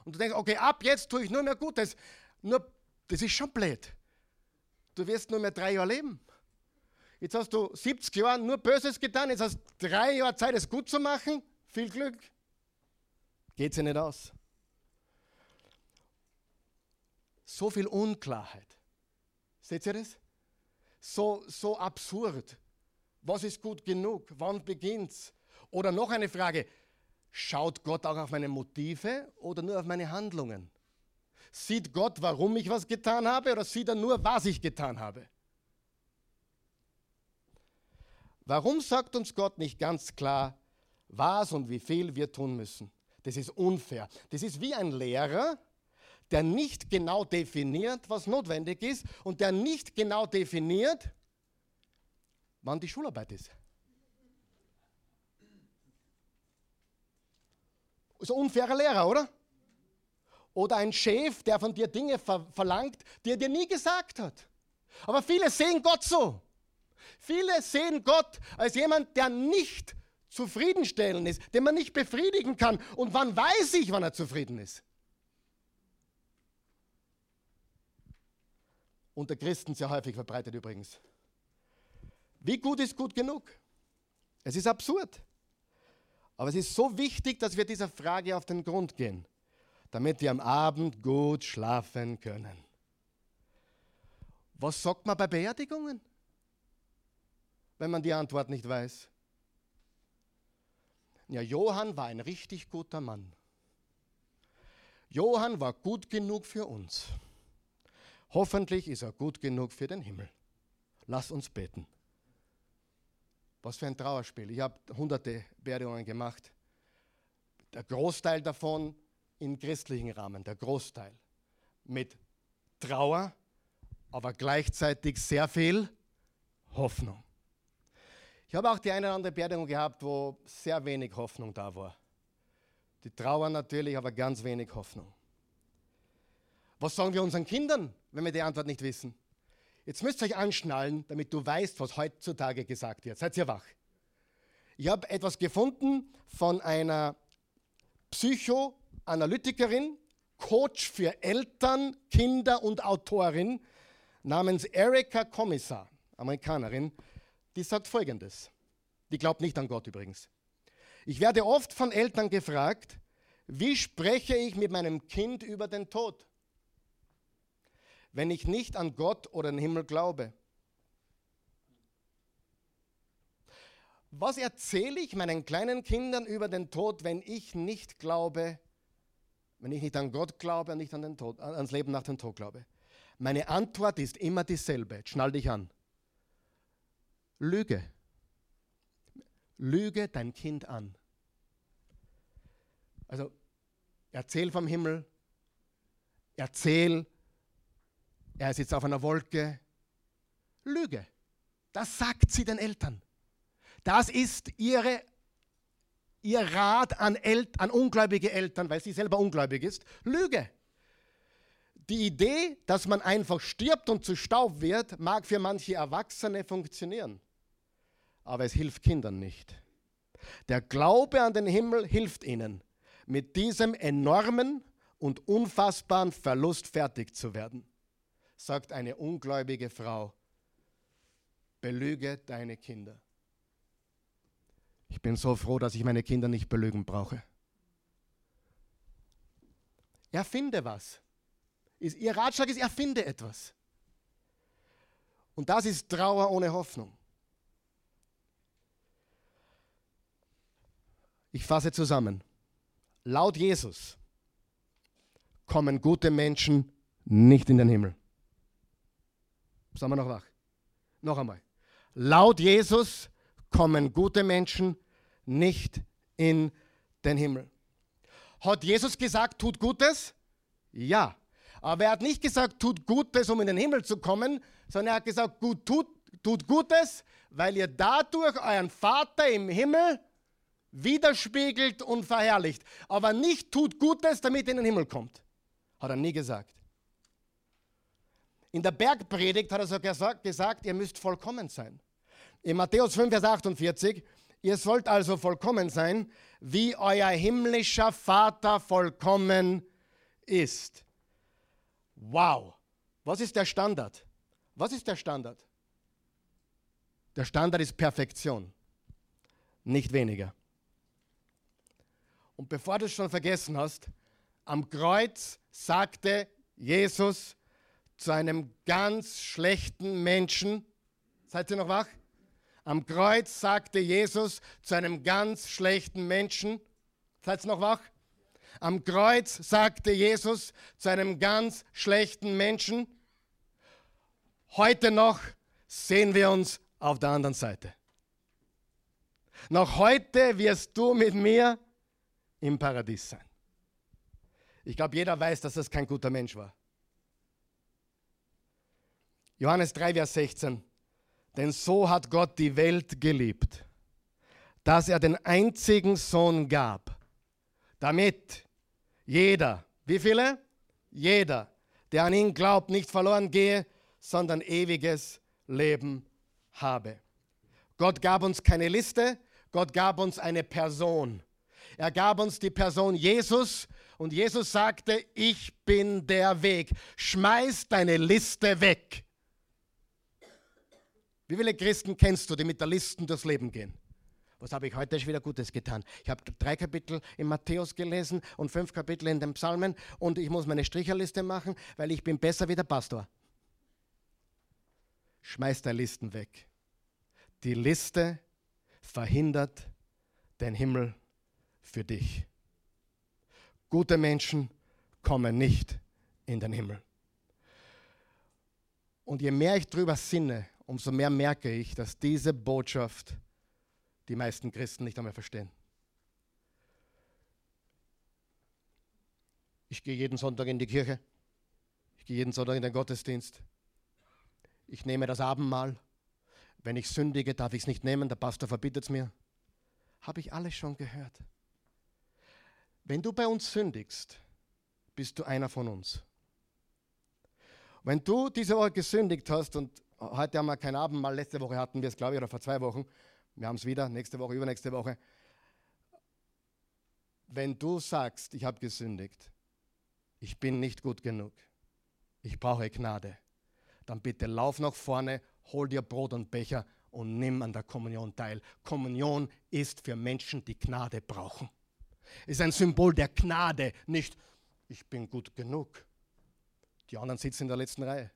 Und du denkst, okay, ab jetzt tue ich nur mehr Gutes. Nur, das ist schon blöd. Du wirst nur mehr drei Jahre leben. Jetzt hast du 70 Jahre nur Böses getan, jetzt hast du drei Jahre Zeit, es gut zu machen. Viel Glück. Geht sich nicht aus. So viel Unklarheit. Seht ihr das? So, so absurd. Was ist gut genug? Wann beginnt's? Oder noch eine Frage. Schaut Gott auch auf meine Motive oder nur auf meine Handlungen? Sieht Gott, warum ich was getan habe oder sieht er nur, was ich getan habe? Warum sagt uns Gott nicht ganz klar, was und wie viel wir tun müssen? Das ist unfair. Das ist wie ein Lehrer, der nicht genau definiert, was notwendig ist und der nicht genau definiert, wann die Schularbeit ist. So ein unfairer Lehrer, oder? Oder ein Chef, der von dir Dinge ver verlangt, die er dir nie gesagt hat. Aber viele sehen Gott so. Viele sehen Gott als jemand, der nicht zufriedenstellend ist, den man nicht befriedigen kann. Und wann weiß ich, wann er zufrieden ist? Unter Christen sehr häufig verbreitet übrigens. Wie gut ist gut genug? Es ist absurd. Aber es ist so wichtig, dass wir dieser Frage auf den Grund gehen, damit wir am Abend gut schlafen können. Was sagt man bei Beerdigungen, wenn man die Antwort nicht weiß? Ja, Johann war ein richtig guter Mann. Johann war gut genug für uns. Hoffentlich ist er gut genug für den Himmel. Lass uns beten. Was für ein Trauerspiel. Ich habe hunderte Beerdigungen gemacht. Der Großteil davon im christlichen Rahmen, der Großteil. Mit Trauer, aber gleichzeitig sehr viel Hoffnung. Ich habe auch die eine oder andere Beerdigung gehabt, wo sehr wenig Hoffnung da war. Die Trauer natürlich, aber ganz wenig Hoffnung. Was sagen wir unseren Kindern, wenn wir die Antwort nicht wissen? Jetzt müsst ihr euch anschnallen, damit du weißt, was heutzutage gesagt wird. Seid ihr wach? Ich habe etwas gefunden von einer Psychoanalytikerin, Coach für Eltern, Kinder und Autorin namens Erika Kommissar, Amerikanerin, die sagt folgendes. Die glaubt nicht an Gott übrigens. Ich werde oft von Eltern gefragt, wie spreche ich mit meinem Kind über den Tod? Wenn ich nicht an Gott oder den Himmel glaube? Was erzähle ich meinen kleinen Kindern über den Tod, wenn ich nicht glaube, wenn ich nicht an Gott glaube und nicht an den Tod, ans Leben nach dem Tod glaube? Meine Antwort ist immer dieselbe. Schnall dich an. Lüge. Lüge dein Kind an. Also erzähl vom Himmel, erzähl er sitzt auf einer Wolke. Lüge. Das sagt sie den Eltern. Das ist ihre, ihr Rat an, El an ungläubige Eltern, weil sie selber ungläubig ist. Lüge. Die Idee, dass man einfach stirbt und zu Staub wird, mag für manche Erwachsene funktionieren. Aber es hilft Kindern nicht. Der Glaube an den Himmel hilft ihnen, mit diesem enormen und unfassbaren Verlust fertig zu werden. Sagt eine ungläubige Frau, belüge deine Kinder. Ich bin so froh, dass ich meine Kinder nicht belügen brauche. Erfinde was. Ihr Ratschlag ist, erfinde etwas. Und das ist Trauer ohne Hoffnung. Ich fasse zusammen. Laut Jesus kommen gute Menschen nicht in den Himmel. Sagen wir noch wach? Noch einmal. Laut Jesus kommen gute Menschen nicht in den Himmel. Hat Jesus gesagt, tut Gutes? Ja. Aber er hat nicht gesagt, tut Gutes, um in den Himmel zu kommen, sondern er hat gesagt, gut, tut, tut Gutes, weil ihr dadurch euren Vater im Himmel widerspiegelt und verherrlicht. Aber nicht tut Gutes, damit ihr in den Himmel kommt. Hat er nie gesagt. In der Bergpredigt hat er so gesagt, gesagt, ihr müsst vollkommen sein. In Matthäus 5, Vers 48, ihr sollt also vollkommen sein, wie euer himmlischer Vater vollkommen ist. Wow, was ist der Standard? Was ist der Standard? Der Standard ist Perfektion, nicht weniger. Und bevor du es schon vergessen hast, am Kreuz sagte Jesus zu einem ganz schlechten Menschen, seid ihr noch wach? Am Kreuz sagte Jesus zu einem ganz schlechten Menschen, seid ihr noch wach? Am Kreuz sagte Jesus zu einem ganz schlechten Menschen, heute noch sehen wir uns auf der anderen Seite. Noch heute wirst du mit mir im Paradies sein. Ich glaube, jeder weiß, dass das kein guter Mensch war. Johannes 3, Vers 16. Denn so hat Gott die Welt geliebt, dass er den einzigen Sohn gab, damit jeder, wie viele? Jeder, der an ihn glaubt, nicht verloren gehe, sondern ewiges Leben habe. Gott gab uns keine Liste, Gott gab uns eine Person. Er gab uns die Person Jesus und Jesus sagte, ich bin der Weg. Schmeiß deine Liste weg. Wie viele Christen kennst du, die mit der Listen durchs Leben gehen? Was habe ich heute schon wieder Gutes getan? Ich habe drei Kapitel in Matthäus gelesen und fünf Kapitel in den Psalmen und ich muss meine Stricherliste machen, weil ich bin besser wie der Pastor. Schmeiß deine Listen weg. Die Liste verhindert den Himmel für dich. Gute Menschen kommen nicht in den Himmel. Und je mehr ich drüber sinne, umso mehr merke ich, dass diese Botschaft die meisten Christen nicht einmal verstehen. Ich gehe jeden Sonntag in die Kirche. Ich gehe jeden Sonntag in den Gottesdienst. Ich nehme das Abendmahl. Wenn ich sündige, darf ich es nicht nehmen. Der Pastor verbietet es mir. Habe ich alles schon gehört. Wenn du bei uns sündigst, bist du einer von uns. Wenn du diese Woche gesündigt hast und heute haben wir kein Abendmahl, letzte Woche hatten wir es, glaube ich, oder vor zwei Wochen, wir haben es wieder, nächste Woche, übernächste Woche. Wenn du sagst, ich habe gesündigt, ich bin nicht gut genug, ich brauche Gnade, dann bitte lauf nach vorne, hol dir Brot und Becher und nimm an der Kommunion teil. Kommunion ist für Menschen, die Gnade brauchen ist ein Symbol der Gnade, nicht ich bin gut genug. Die anderen sitzen in der letzten Reihe.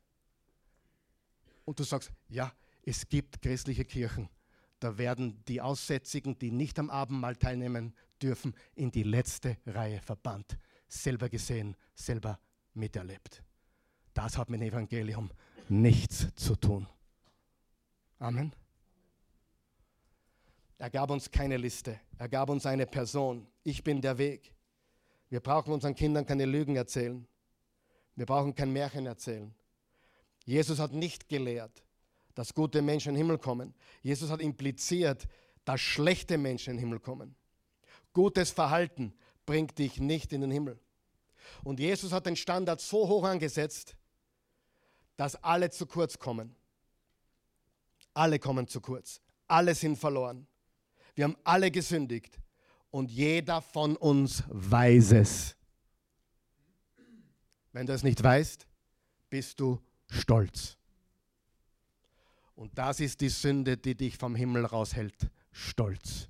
Und du sagst, ja, es gibt christliche Kirchen. Da werden die Aussätzigen, die nicht am Abendmahl teilnehmen dürfen, in die letzte Reihe verbannt. Selber gesehen, selber miterlebt. Das hat mit dem Evangelium nichts zu tun. Amen. Er gab uns keine Liste, er gab uns eine Person. Ich bin der Weg. Wir brauchen unseren Kindern keine Lügen erzählen. Wir brauchen kein Märchen erzählen. Jesus hat nicht gelehrt, dass gute Menschen in den Himmel kommen. Jesus hat impliziert, dass schlechte Menschen in den Himmel kommen. Gutes Verhalten bringt dich nicht in den Himmel. Und Jesus hat den Standard so hoch angesetzt, dass alle zu kurz kommen. Alle kommen zu kurz. Alle sind verloren. Wir haben alle gesündigt und jeder von uns weiß es. Wenn du es nicht weißt, bist du Stolz. Und das ist die Sünde, die dich vom Himmel raushält. Stolz.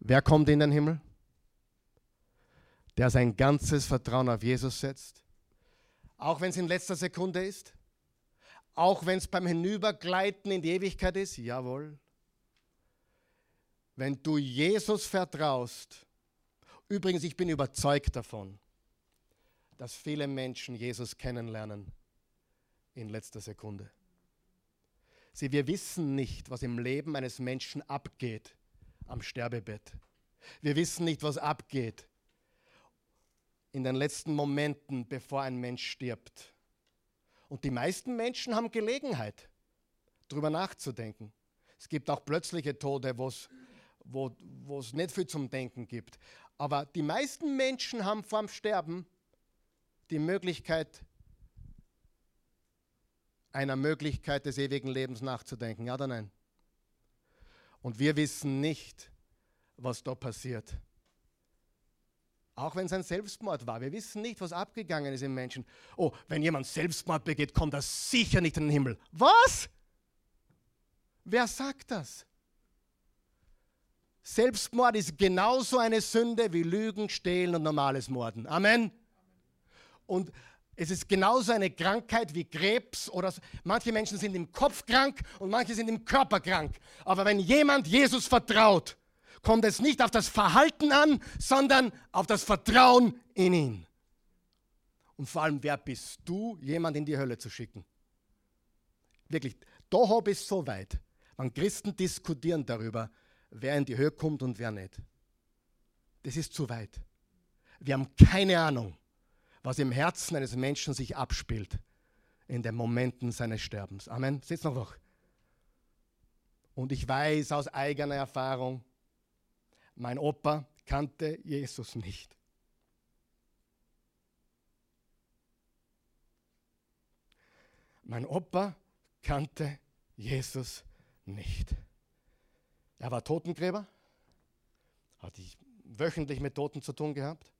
Wer kommt in den Himmel? Der sein ganzes Vertrauen auf Jesus setzt, auch wenn es in letzter Sekunde ist, auch wenn es beim Hinübergleiten in die Ewigkeit ist, jawohl. Wenn du Jesus vertraust, übrigens, ich bin überzeugt davon, dass viele Menschen Jesus kennenlernen in letzter Sekunde. Sie, wir wissen nicht, was im Leben eines Menschen abgeht am Sterbebett. Wir wissen nicht, was abgeht in den letzten Momenten, bevor ein Mensch stirbt. Und die meisten Menschen haben Gelegenheit, darüber nachzudenken. Es gibt auch plötzliche Tode, wo es nicht viel zum Denken gibt. Aber die meisten Menschen haben vor dem Sterben die Möglichkeit, einer Möglichkeit des ewigen Lebens nachzudenken. Ja oder nein? Und wir wissen nicht, was da passiert. Auch wenn es ein Selbstmord war. Wir wissen nicht, was abgegangen ist im Menschen. Oh, wenn jemand Selbstmord begeht, kommt er sicher nicht in den Himmel. Was? Wer sagt das? Selbstmord ist genauso eine Sünde wie Lügen, Stehlen und normales Morden. Amen. Und es ist genauso eine Krankheit wie Krebs oder manche Menschen sind im Kopf krank und manche sind im Körper krank. Aber wenn jemand Jesus vertraut, kommt es nicht auf das Verhalten an, sondern auf das Vertrauen in ihn. Und vor allem, wer bist du, jemand in die Hölle zu schicken? Wirklich, da habe ich es so weit. wenn Christen diskutieren darüber, wer in die Höhe kommt und wer nicht. Das ist zu weit. Wir haben keine Ahnung was im Herzen eines Menschen sich abspielt in den Momenten seines Sterbens. Amen. Sitzt noch wach. Und ich weiß aus eigener Erfahrung, mein Opa kannte Jesus nicht. Mein Opa kannte Jesus nicht. Er war Totengräber, ich wöchentlich mit Toten zu tun gehabt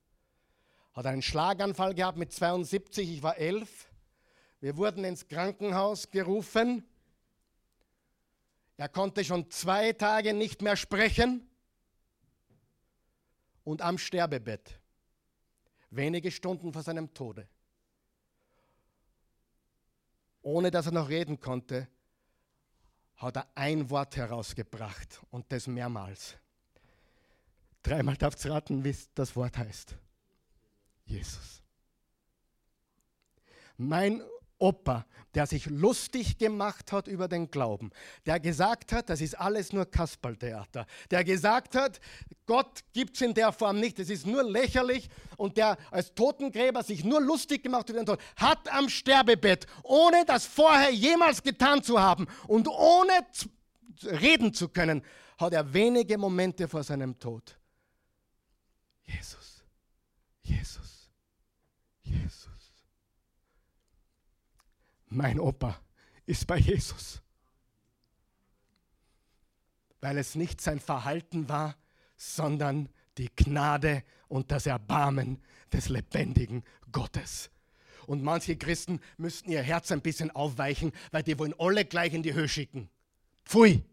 hat einen Schlaganfall gehabt mit 72, ich war elf. Wir wurden ins Krankenhaus gerufen. Er konnte schon zwei Tage nicht mehr sprechen und am Sterbebett, wenige Stunden vor seinem Tode, ohne dass er noch reden konnte, hat er ein Wort herausgebracht und das mehrmals. Dreimal darf es raten, wie das Wort heißt. Jesus. Mein Opa, der sich lustig gemacht hat über den Glauben, der gesagt hat, das ist alles nur Kasperltheater, der gesagt hat, Gott gibt es in der Form nicht, es ist nur lächerlich und der als Totengräber sich nur lustig gemacht über den Tod, hat am Sterbebett, ohne das vorher jemals getan zu haben und ohne reden zu können, hat er wenige Momente vor seinem Tod. Jesus, Jesus. Mein Opa ist bei Jesus. Weil es nicht sein Verhalten war, sondern die Gnade und das Erbarmen des lebendigen Gottes. Und manche Christen müssten ihr Herz ein bisschen aufweichen, weil die wollen alle gleich in die Höhe schicken. Pfui.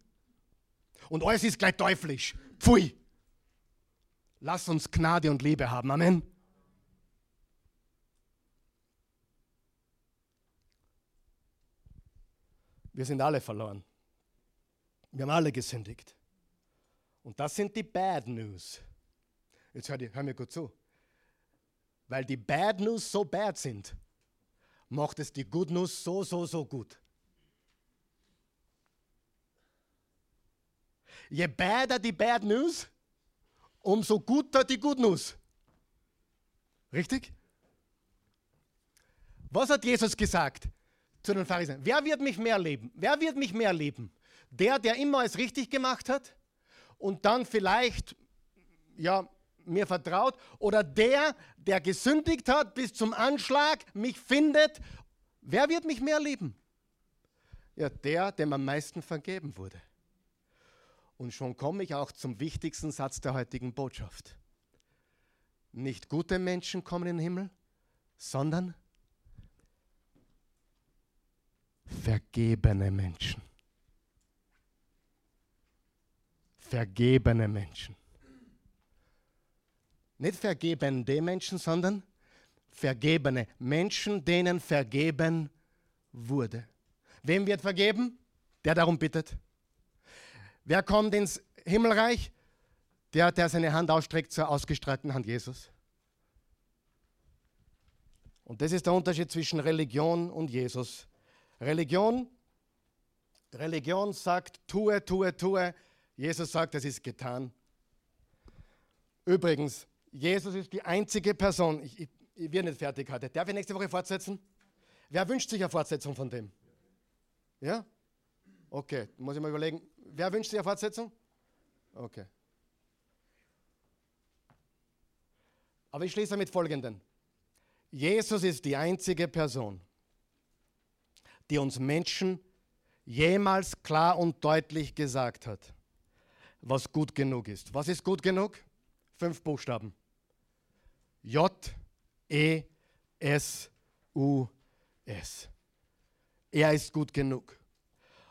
Und alles ist gleich teuflisch. Pfui. Lass uns Gnade und Liebe haben. Amen. Wir sind alle verloren. Wir haben alle gesündigt. Und das sind die Bad News. Jetzt hör, hör mir gut zu. Weil die Bad News so bad sind, macht es die Good News so, so, so gut. Je badder die Bad News, umso guter die Good News. Richtig? Was hat Jesus gesagt? Zu den Pharisäern. Wer wird mich mehr lieben? Wer wird mich mehr lieben? Der, der immer alles richtig gemacht hat und dann vielleicht, ja, mir vertraut oder der, der gesündigt hat bis zum Anschlag, mich findet. Wer wird mich mehr lieben? Ja, der, dem am meisten vergeben wurde. Und schon komme ich auch zum wichtigsten Satz der heutigen Botschaft. Nicht gute Menschen kommen in den Himmel, sondern vergebene Menschen. Vergebene Menschen. Nicht vergebende Menschen, sondern vergebene Menschen, denen vergeben wurde. Wem wird vergeben? Der darum bittet. Wer kommt ins Himmelreich? Der, der seine Hand ausstreckt zur ausgestreckten Hand Jesus. Und das ist der Unterschied zwischen Religion und Jesus. Religion, Religion sagt, tue, tue, tue. Jesus sagt, es ist getan. Übrigens, Jesus ist die einzige Person, ich, ich, ich werde nicht fertig heute. Darf ich nächste Woche fortsetzen? Wer wünscht sich eine Fortsetzung von dem? Ja? Okay, muss ich mal überlegen. Wer wünscht sich eine Fortsetzung? Okay. Aber ich schließe mit folgendem. Jesus ist die einzige Person, die uns Menschen jemals klar und deutlich gesagt hat, was gut genug ist. Was ist gut genug? Fünf Buchstaben. J, E, S, U, S. Er ist gut genug.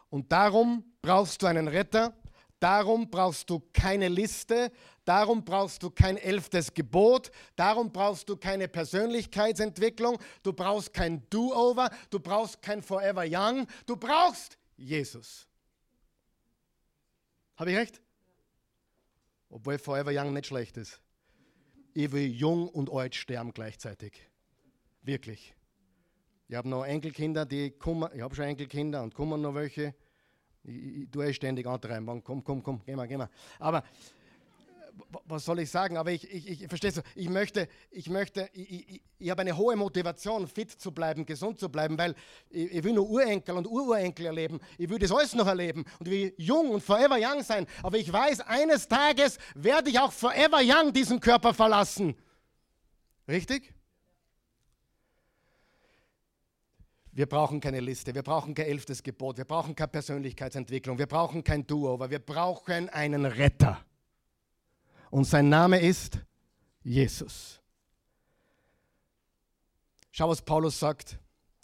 Und darum brauchst du einen Retter, darum brauchst du keine Liste, darum brauchst du kein elftes Gebot, darum brauchst du keine Persönlichkeitsentwicklung, du brauchst kein Do-Over, du brauchst kein Forever Young, du brauchst Jesus. Habe ich recht? Obwohl Forever Young nicht schlecht ist. Ich will jung und alt sterben gleichzeitig. Wirklich. Ich habe noch Enkelkinder, die kommen, ich habe schon Enkelkinder und kommen noch welche. Ich, ich, tue eh ständig antreiben. Komm, komm, komm, geh mal, geh mal. Aber was soll ich sagen? Aber ich, ich, ich verstehst du, ich möchte, ich möchte, ich, ich, ich habe eine hohe Motivation, fit zu bleiben, gesund zu bleiben, weil ich, ich, will nur Urenkel und Ururenkel erleben. Ich will das alles noch erleben und ich will jung und forever young sein. Aber ich weiß, eines Tages werde ich auch forever young diesen Körper verlassen. Richtig? Wir brauchen keine Liste, wir brauchen kein elftes Gebot, wir brauchen keine Persönlichkeitsentwicklung, wir brauchen kein Do-Over, wir brauchen einen Retter. Und sein Name ist Jesus. Schau, was Paulus sagt,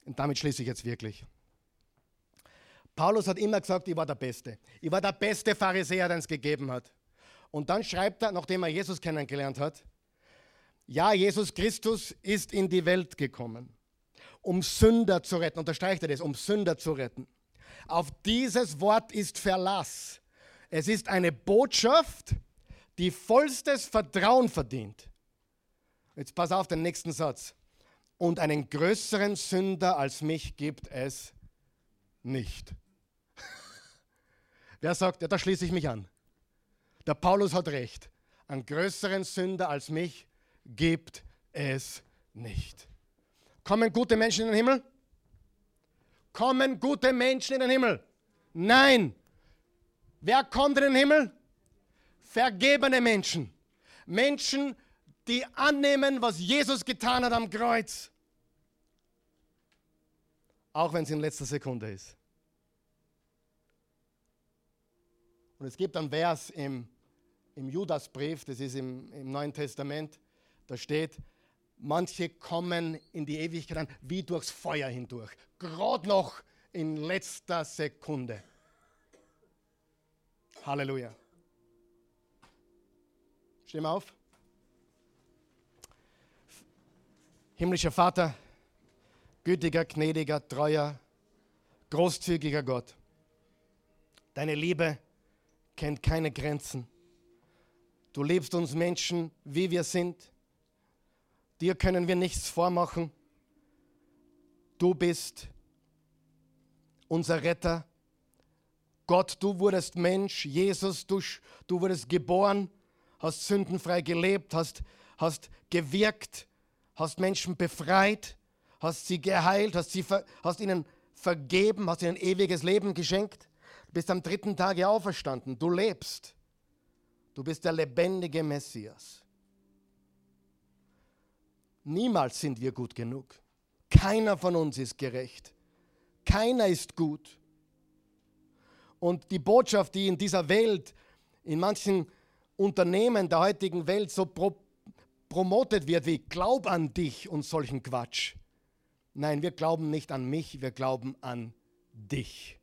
und damit schließe ich jetzt wirklich. Paulus hat immer gesagt, ich war der Beste. Ich war der beste Pharisäer, den es gegeben hat. Und dann schreibt er, nachdem er Jesus kennengelernt hat, ja, Jesus Christus ist in die Welt gekommen um Sünder zu retten. Unterstreicht er das, um Sünder zu retten. Auf dieses Wort ist Verlass. Es ist eine Botschaft, die vollstes Vertrauen verdient. Jetzt pass auf den nächsten Satz. Und einen größeren Sünder als mich gibt es nicht. Wer sagt, ja, da schließe ich mich an. Der Paulus hat recht. Einen größeren Sünder als mich gibt es nicht. Kommen gute Menschen in den Himmel? Kommen gute Menschen in den Himmel? Nein. Wer kommt in den Himmel? Vergebene Menschen. Menschen, die annehmen, was Jesus getan hat am Kreuz. Auch wenn es in letzter Sekunde ist. Und es gibt einen Vers im, im Judasbrief, das ist im, im Neuen Testament, da steht, Manche kommen in die Ewigkeit an, wie durchs Feuer hindurch. Gerade noch in letzter Sekunde. Halleluja. Stehen wir auf. Himmlischer Vater, gütiger, gnädiger, treuer, großzügiger Gott. Deine Liebe kennt keine Grenzen. Du liebst uns Menschen, wie wir sind Dir können wir nichts vormachen. Du bist unser Retter. Gott, du wurdest Mensch. Jesus, du, du wurdest geboren, hast sündenfrei gelebt, hast, hast gewirkt, hast Menschen befreit, hast sie geheilt, hast, sie, hast ihnen vergeben, hast ihnen ewiges Leben geschenkt. Du bist am dritten Tage auferstanden. Du lebst. Du bist der lebendige Messias. Niemals sind wir gut genug. Keiner von uns ist gerecht. Keiner ist gut. Und die Botschaft, die in dieser Welt, in manchen Unternehmen der heutigen Welt so pro promotet wird wie Glaub an dich und solchen Quatsch. Nein, wir glauben nicht an mich, wir glauben an dich.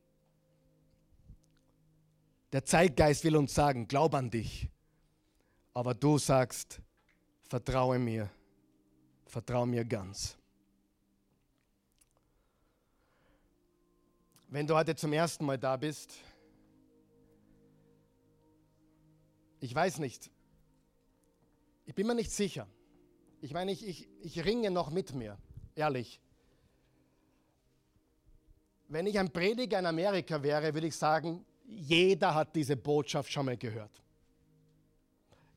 Der Zeitgeist will uns sagen, glaub an dich. Aber du sagst, vertraue mir, vertraue mir ganz. Wenn du heute zum ersten Mal da bist, ich weiß nicht, ich bin mir nicht sicher. Ich meine, ich, ich, ich ringe noch mit mir, ehrlich. Wenn ich ein Prediger in Amerika wäre, würde ich sagen, jeder hat diese Botschaft schon mal gehört.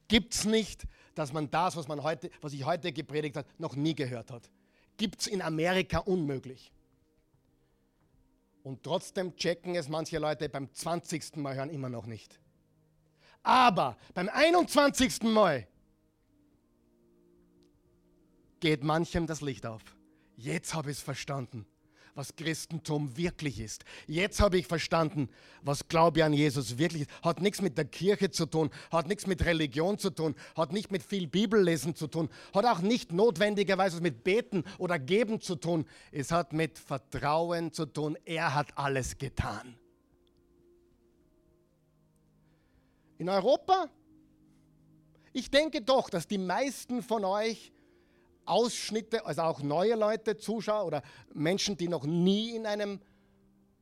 Gibt es nicht, dass man das, was, man heute, was ich heute gepredigt habe, noch nie gehört hat. Gibt es in Amerika unmöglich. Und trotzdem checken es manche Leute beim 20. Mal hören immer noch nicht. Aber beim 21. Mal geht manchem das Licht auf. Jetzt habe ich es verstanden was Christentum wirklich ist. Jetzt habe ich verstanden, was Glaube an Jesus wirklich ist. Hat nichts mit der Kirche zu tun, hat nichts mit Religion zu tun, hat nicht mit viel Bibellesen zu tun, hat auch nicht notwendigerweise mit Beten oder Geben zu tun. Es hat mit Vertrauen zu tun. Er hat alles getan. In Europa? Ich denke doch, dass die meisten von euch Ausschnitte, also auch neue Leute, Zuschauer oder Menschen, die noch nie in einem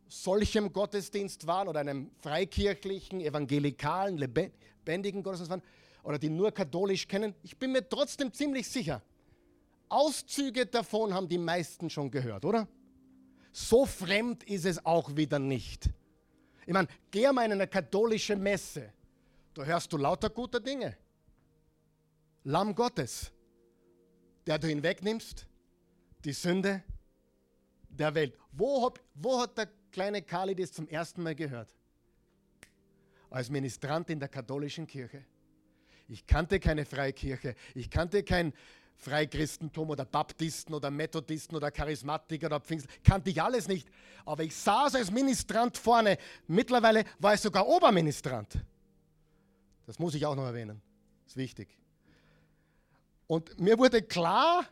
solchen Gottesdienst waren oder einem freikirchlichen, evangelikalen, lebendigen Gottesdienst waren oder die nur katholisch kennen. Ich bin mir trotzdem ziemlich sicher, Auszüge davon haben die meisten schon gehört, oder? So fremd ist es auch wieder nicht. Ich meine, geh mal in eine katholische Messe, da hörst du lauter gute Dinge. Lamm Gottes der du hinwegnimmst, die Sünde der Welt. Wo, hab, wo hat der kleine Kali das zum ersten Mal gehört? Als Ministrant in der katholischen Kirche. Ich kannte keine Freikirche, ich kannte kein Freichristentum oder Baptisten oder Methodisten oder Charismatiker oder Pfingst, kannte ich alles nicht. Aber ich saß als Ministrant vorne. Mittlerweile war ich sogar Oberministrant. Das muss ich auch noch erwähnen. Ist wichtig. Und mir wurde klar,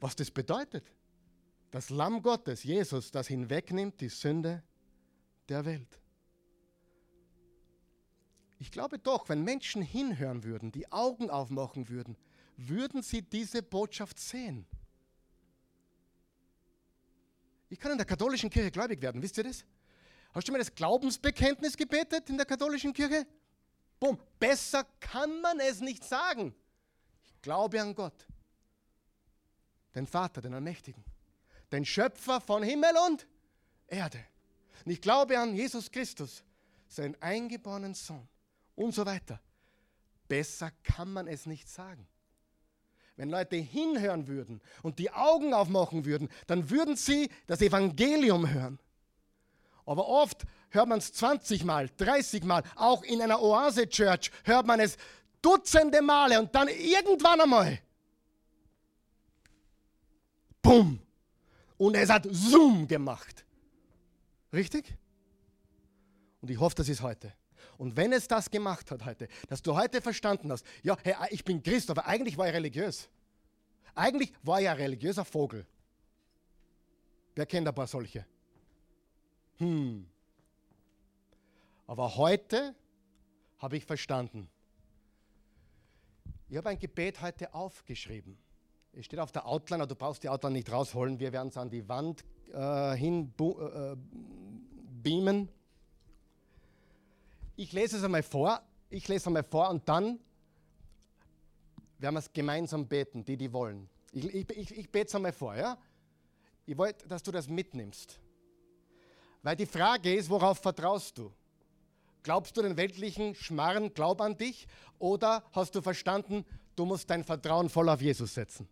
was das bedeutet. Das Lamm Gottes, Jesus, das hinwegnimmt die Sünde der Welt. Ich glaube doch, wenn Menschen hinhören würden, die Augen aufmachen würden, würden sie diese Botschaft sehen. Ich kann in der katholischen Kirche gläubig werden, wisst ihr das? Hast du mir das Glaubensbekenntnis gebetet in der katholischen Kirche? Boom, besser kann man es nicht sagen. Glaube an Gott, den Vater, den Allmächtigen, den Schöpfer von Himmel und Erde. Und ich glaube an Jesus Christus, seinen eingeborenen Sohn und so weiter. Besser kann man es nicht sagen. Wenn Leute hinhören würden und die Augen aufmachen würden, dann würden sie das Evangelium hören. Aber oft hört man es 20 Mal, 30 Mal, auch in einer Oase-Church hört man es Dutzende Male und dann irgendwann einmal, bumm, und es hat Zoom gemacht. Richtig? Und ich hoffe, das ist heute. Und wenn es das gemacht hat heute, dass du heute verstanden hast, ja, hey, ich bin Christ, aber eigentlich war ich religiös. Eigentlich war ich ein religiöser Vogel. Wer kennt ein paar solche? Hm. Aber heute habe ich verstanden, ich habe ein Gebet heute aufgeschrieben. Es steht auf der Outline, aber du brauchst die Outline nicht rausholen. Wir werden es an die Wand äh, hin äh, beamen. Ich lese es einmal vor. Ich lese es einmal vor und dann werden wir es gemeinsam beten, die, die wollen. Ich, ich, ich, ich bete es einmal vor, ja? Ich wollte, dass du das mitnimmst. Weil die Frage ist, worauf vertraust du? Glaubst du den weltlichen Schmarren, glaub an dich? Oder hast du verstanden, du musst dein Vertrauen voll auf Jesus setzen?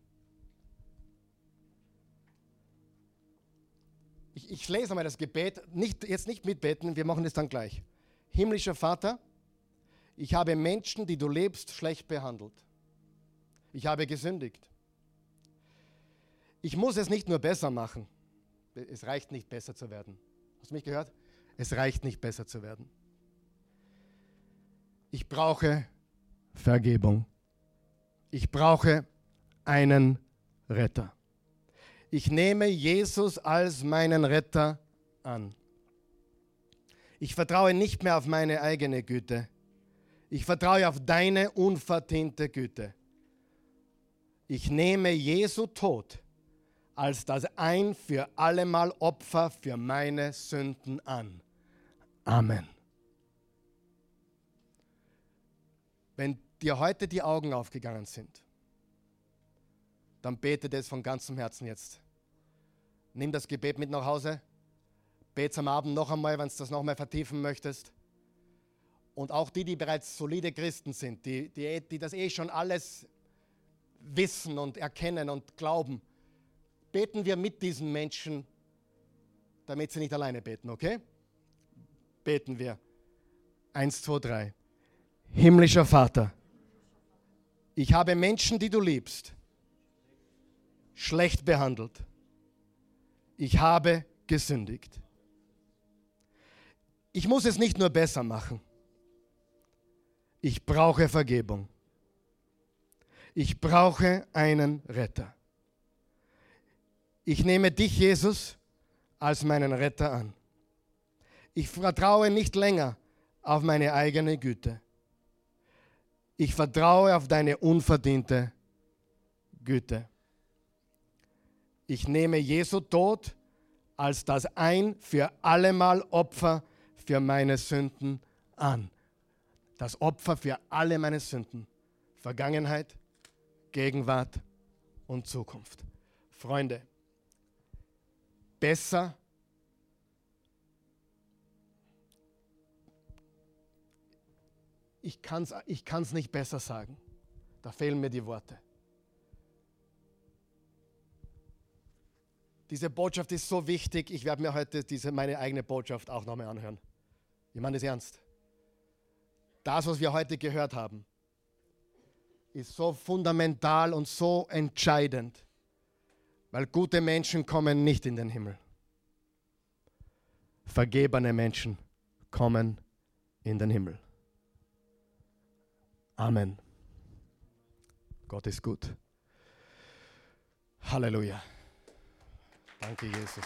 Ich, ich lese mal das Gebet, nicht, jetzt nicht mitbeten, wir machen es dann gleich. Himmlischer Vater, ich habe Menschen, die du lebst, schlecht behandelt. Ich habe gesündigt. Ich muss es nicht nur besser machen. Es reicht nicht besser zu werden. Hast du mich gehört? Es reicht nicht besser zu werden ich brauche Vergebung. Ich brauche einen Retter. Ich nehme Jesus als meinen Retter an. Ich vertraue nicht mehr auf meine eigene Güte. Ich vertraue auf deine unverdiente Güte. Ich nehme Jesu Tod als das ein für allemal Opfer für meine Sünden an. Amen. Wenn dir heute die Augen aufgegangen sind, dann bete das von ganzem Herzen jetzt. Nimm das Gebet mit nach Hause. Bete am Abend noch einmal, wenn du das noch mal vertiefen möchtest. Und auch die, die bereits solide Christen sind, die, die, die das eh schon alles wissen und erkennen und glauben, beten wir mit diesen Menschen, damit sie nicht alleine beten, okay? Beten wir. Eins, zwei, drei. Himmlischer Vater, ich habe Menschen, die du liebst, schlecht behandelt. Ich habe gesündigt. Ich muss es nicht nur besser machen. Ich brauche Vergebung. Ich brauche einen Retter. Ich nehme dich, Jesus, als meinen Retter an. Ich vertraue nicht länger auf meine eigene Güte. Ich vertraue auf deine unverdiente Güte. Ich nehme Jesu Tod als das ein für allemal Opfer für meine Sünden an. Das Opfer für alle meine Sünden. Vergangenheit, Gegenwart und Zukunft. Freunde, besser ich kann es ich kann's nicht besser sagen. Da fehlen mir die Worte. Diese Botschaft ist so wichtig, ich werde mir heute diese, meine eigene Botschaft auch nochmal anhören. Ich meine das ernst. Das, was wir heute gehört haben, ist so fundamental und so entscheidend, weil gute Menschen kommen nicht in den Himmel. Vergebene Menschen kommen in den Himmel. Amen. Gott ist gut. Halleluja. Danke, Jesus.